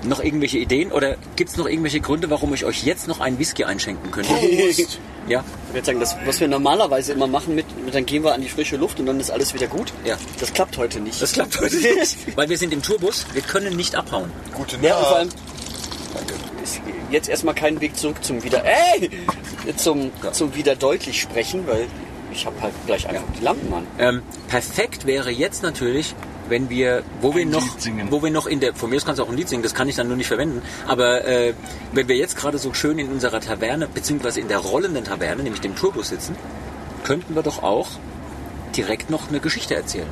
Noch irgendwelche Ideen oder gibt es noch irgendwelche Gründe, warum ich euch jetzt noch einen Whisky einschenken könnte? Ja, Ich würde sagen, das, was wir normalerweise immer machen, mit, mit dann gehen wir an die frische Luft und dann ist alles wieder gut. Ja. Das klappt heute nicht. das klappt heute nicht, weil wir sind im Tourbus, wir können nicht abhauen. Gute Ja, und vor allem Nacht. ist jetzt erstmal kein Weg zurück zum wieder, ey, zum, zum wieder deutlich sprechen, weil ich habe halt gleich einfach die Lampen an. Ähm, perfekt wäre jetzt natürlich, wenn wir, wo wir Ein noch, wo wir noch in der, von mir aus kannst du auch ein Lied singen, das kann ich dann nur nicht verwenden, aber äh, wenn wir jetzt gerade so schön in unserer Taverne, beziehungsweise in der rollenden Taverne, nämlich dem Tourbus sitzen, könnten wir doch auch direkt noch eine Geschichte erzählen.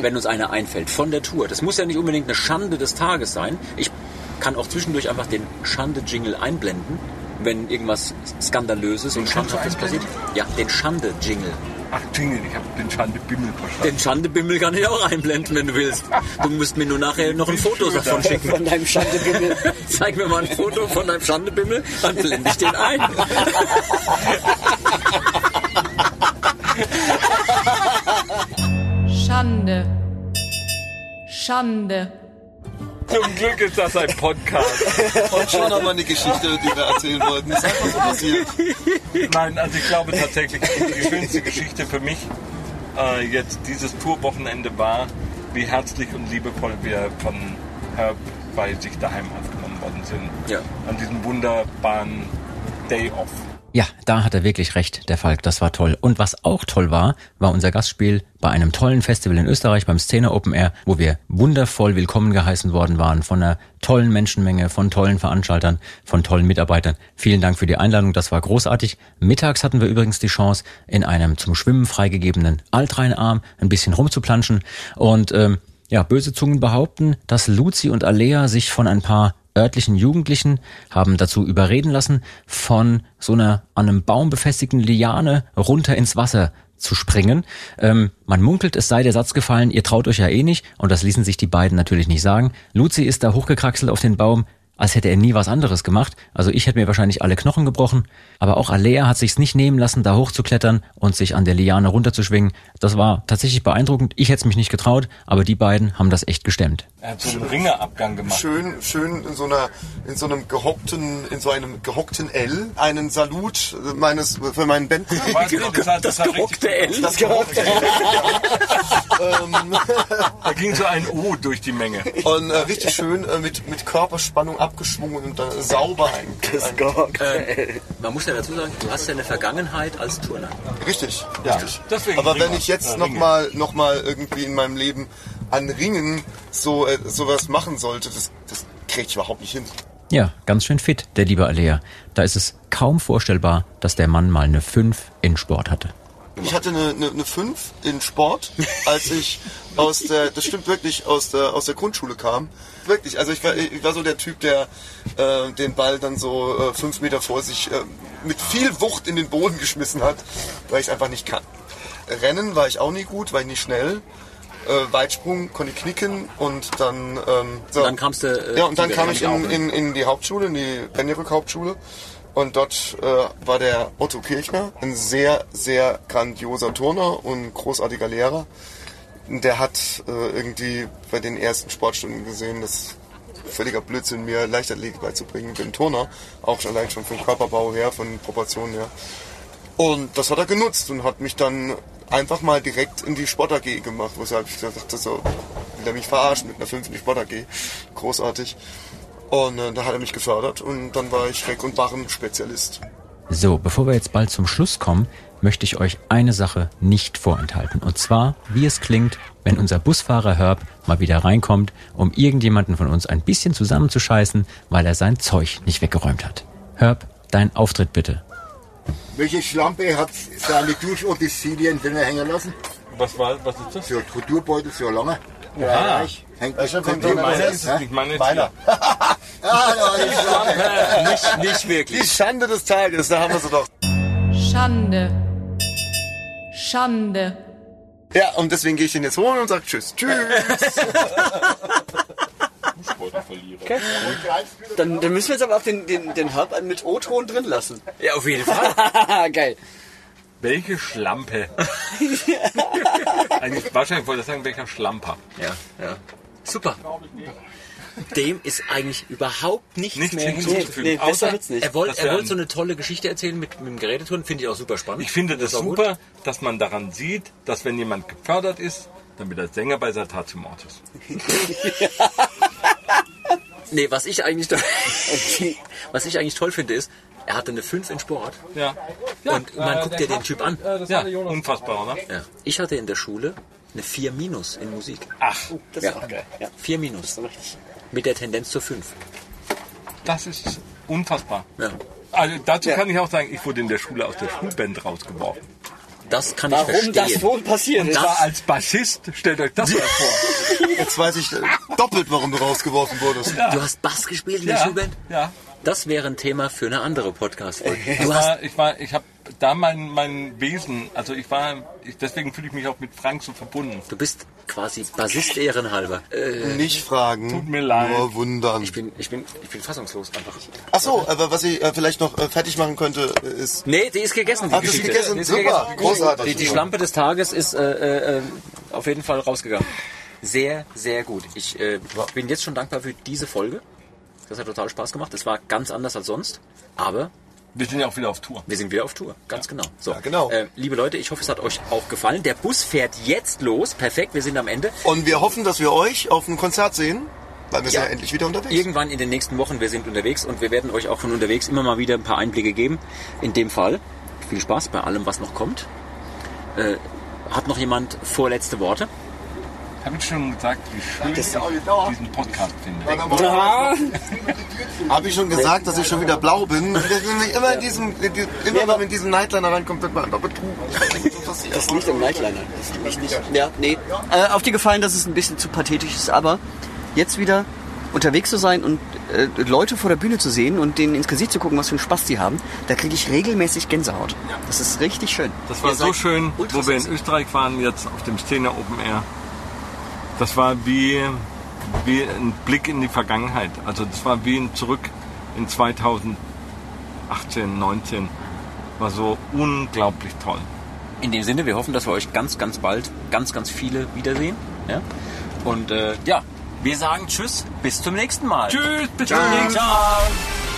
Wenn uns eine einfällt von der Tour. Das muss ja nicht unbedingt eine Schande des Tages sein. Ich kann auch zwischendurch einfach den Schande-Jingle einblenden, wenn irgendwas Skandalöses und kannst du Schandhaftes passiert. Ja, den Schande-Jingle. Ach, Jingle, ich habe den Schande Bimmel verstanden. Den Schandebimmel kann ich auch einblenden, wenn du willst. Du musst mir nur nachher noch ein Foto davon schicken. Von deinem Schandebimmel. Zeig mir mal ein Foto von deinem Schandebimmel, dann blende ich den ein. Schande. Schande. Zum Glück ist das ein Podcast. Und schon haben wir eine Geschichte, die wir erzählen wollten. Das ist einfach so passiert. Nein, also ich glaube tatsächlich, die schönste Geschichte für mich äh, jetzt dieses Tourwochenende war, wie herzlich und liebevoll wir von Herb bei sich daheim aufgenommen worden sind. Ja. An diesem wunderbaren Day Off. Ja, da hat er wirklich recht, der Falk. Das war toll. Und was auch toll war, war unser Gastspiel bei einem tollen Festival in Österreich beim Szene Open Air, wo wir wundervoll willkommen geheißen worden waren von einer tollen Menschenmenge, von tollen Veranstaltern, von tollen Mitarbeitern. Vielen Dank für die Einladung, das war großartig. Mittags hatten wir übrigens die Chance, in einem zum Schwimmen freigegebenen Altrheinarm ein bisschen rumzuplanschen. Und ähm, ja, böse Zungen behaupten, dass Luzi und Alea sich von ein paar örtlichen Jugendlichen haben dazu überreden lassen, von so einer an einem Baum befestigten Liane runter ins Wasser zu springen. Ähm, man munkelt, es sei der Satz gefallen, ihr traut euch ja eh nicht, und das ließen sich die beiden natürlich nicht sagen. Luzi ist da hochgekraxelt auf den Baum, als hätte er nie was anderes gemacht. Also ich hätte mir wahrscheinlich alle Knochen gebrochen. Aber auch Alea hat sich's nicht nehmen lassen, da hochzuklettern und sich an der Liane runterzuschwingen. Das war tatsächlich beeindruckend. Ich hätte es mich nicht getraut, aber die beiden haben das echt gestemmt. Er hat so einen Ringerabgang gemacht. Schön, schön in so einer, in so einem gehockten, in so einem gehockten L, einen Salut meines, für meinen Band. Das, hat, das, hat gehockte L. Das gehockte L. Da ging so ein O durch die Menge. Und äh, richtig schön äh, mit, mit Körperspannung abgeschwungen und dann sauber ein. ein Äh, man muss ja dazu sagen, du hast ja eine Vergangenheit als Turner. Richtig, richtig. Deswegen Aber wenn ich jetzt Äh, nochmal noch mal irgendwie in meinem Leben an Ringen so äh, sowas machen sollte, das, das krieg ich überhaupt nicht hin. Ja, ganz schön fit, der liebe Alea. Da ist es kaum vorstellbar, dass der Mann mal eine 5 in Sport hatte. Ich hatte eine, eine, eine 5 in Sport, als ich aus der, das stimmt wirklich, aus der, aus der Grundschule kam. Wirklich, also ich war, ich war so der Typ, der äh, den Ball dann so äh, fünf Meter vor sich äh, mit viel Wucht in den Boden geschmissen hat, weil ich es einfach nicht kann. Rennen war ich auch nie gut, war ich nicht schnell. Äh, Weitsprung konnte ich knicken und dann... Ähm, so. Und dann kamst du, äh, ja, und dann kam ich in, in, in die Hauptschule, in die Benjerück Hauptschule. Und dort äh, war der Otto Kirchner, ein sehr, sehr grandioser Turner und großartiger Lehrer. Der hat äh, irgendwie bei den ersten Sportstunden gesehen, dass völliger Blödsinn mir Leichtathletik beizubringen. Ich bin Turner, auch allein schon vom Körperbau her, von Proportionen her. Und das hat er genutzt und hat mich dann einfach mal direkt in die Sport AG gemacht, wo ich dachte, so, will er mich verarschen mit einer 5 in die Sport AG. Großartig. Und äh, da hat er mich gefördert und dann war ich Reck- und Barren-Spezialist. So, bevor wir jetzt bald zum Schluss kommen, möchte ich euch eine Sache nicht vorenthalten. Und zwar, wie es klingt, wenn unser Busfahrer Herb mal wieder reinkommt, um irgendjemanden von uns ein bisschen zusammenzuscheißen, weil er sein Zeug nicht weggeräumt hat. Herb, dein Auftritt bitte. Welche Schlampe hat seine Duschutensilien drinnen hängen lassen? Was war, was ist das? So ein Kulturbeutel, so lange. Aha. Hängt Das das kommt drin? meiner Meiner. Ah, ja, die Schlampe. Nicht, nicht wirklich. Die Schande des Tages, da haben wir sie doch. Schande. Schande. Ja, und deswegen gehe ich ihn jetzt holen und sage Tschüss. Tschüss. Dann, dann müssen wir jetzt aber auch den, den, den Herb mit O-Ton drin lassen. Ja, auf jeden Fall. Geil. Welche Schlampe? Eigentlich, wahrscheinlich wollte ich sagen, welcher Schlamper. Ja, ja. Super. Dem ist eigentlich überhaupt nichts, Nichts mehr hinzuzufügen. nee, besser Außer, nicht. Er wollte Das er ein- so eine tolle Geschichte erzählen mit, mit dem Gerätetouren, finde ich auch super spannend. ich finde das gut. super, dass man daran sieht, dass wenn jemand gefördert ist, dann wird er Sänger bei Saltatio Mortis. Nee, was ich eigentlich was ich eigentlich toll finde ist, er hatte eine 5 in Sport. Ja. Und man guckt dir den Typ an. Ja, unfassbar, oder? Ja. Ich hatte in der Schule eine 4 minus in Musik. Ach, Das Ja. ist auch geil. Ja. 4 minus. Mit der Tendenz zur 5. das ist unfassbar. Ja. Also dazu kann ich auch sagen, ich wurde in der Schule aus der Schulband rausgeworfen. Das kann ich Warum verstehen. das wohl passiert Und ist? zwar als Bassist, stellt euch das mal vor. Jetzt weiß ich doppelt, warum du rausgeworfen wurdest. Du hast Bass gespielt in der Ja, Schulband? ja. Das wäre ein Thema für eine andere Podcast-Folge. Ich war, ich war, ich habe da mein, mein Wesen, also ich war, ich, deswegen fühle ich mich auch mit Frank so verbunden. Du bist quasi Bassist ehrenhalber. Äh, Nicht fragen, Tut mir leid. nur wundern. ich bin, ich bin, ich bin fassungslos einfach. Ach so, aber was ich äh, vielleicht noch äh, fertig machen könnte, äh, ist... Nee, die ist gegessen. Die Ach, Geschichte. gegessen? Die ist Super, gegessen. großartig. Die, die Schlampe des Tages ist äh, äh, auf jeden Fall rausgegangen. Sehr, sehr gut. Ich äh, bin jetzt schon dankbar für diese Folge. Das hat total Spaß gemacht. Es war ganz anders als sonst. Aber Wir sind ja auch wieder auf Tour. wir sind wieder auf Tour. Ganz genau. So, Ja, genau. Äh, liebe Leute, ich hoffe, es hat euch auch gefallen. Der Bus fährt jetzt los. Perfekt, wir sind am Ende. Und wir hoffen, dass wir euch auf einem Konzert sehen, weil wir sind Ja. ja endlich wieder unterwegs. Irgendwann in den nächsten Wochen, wir sind unterwegs und wir werden euch auch von unterwegs immer mal wieder ein paar Einblicke geben. In dem Fall viel Spaß bei allem, was noch kommt. Äh, hat noch jemand vorletzte Worte? Habe ich schon gesagt, wie schön ich diesen Podcast finde. Habe ich schon gesagt, dass ich schon wieder blau bin? Wenn ich immer in diesem, immer wenn man in diesem Nightliner reinkommt, wird man einfach betrunken. Das liegt am Nightliner. Das liegt nicht. Ja, nee. Äh, auf die gefallen, dass es ein bisschen zu pathetisch ist, aber jetzt wieder unterwegs zu sein und äh, Leute vor der Bühne zu sehen und denen ins Gesicht zu gucken, was für einen Spaß die haben, da kriege ich regelmäßig Gänsehaut. Das ist richtig schön. Das war Ihr so schön, wo wir in. Österreich waren, jetzt auf dem Szene Open Air. Das war wie, wie ein Blick in die Vergangenheit. Also das war wie ein Zurück in 2018, 19. War so unglaublich toll. In dem Sinne, wir hoffen, dass wir euch ganz, ganz bald, ganz, ganz viele wiedersehen. Ja? Und äh, ja, wir sagen Tschüss, bis zum nächsten Mal. Tschüss, bis zum nächsten Ciao.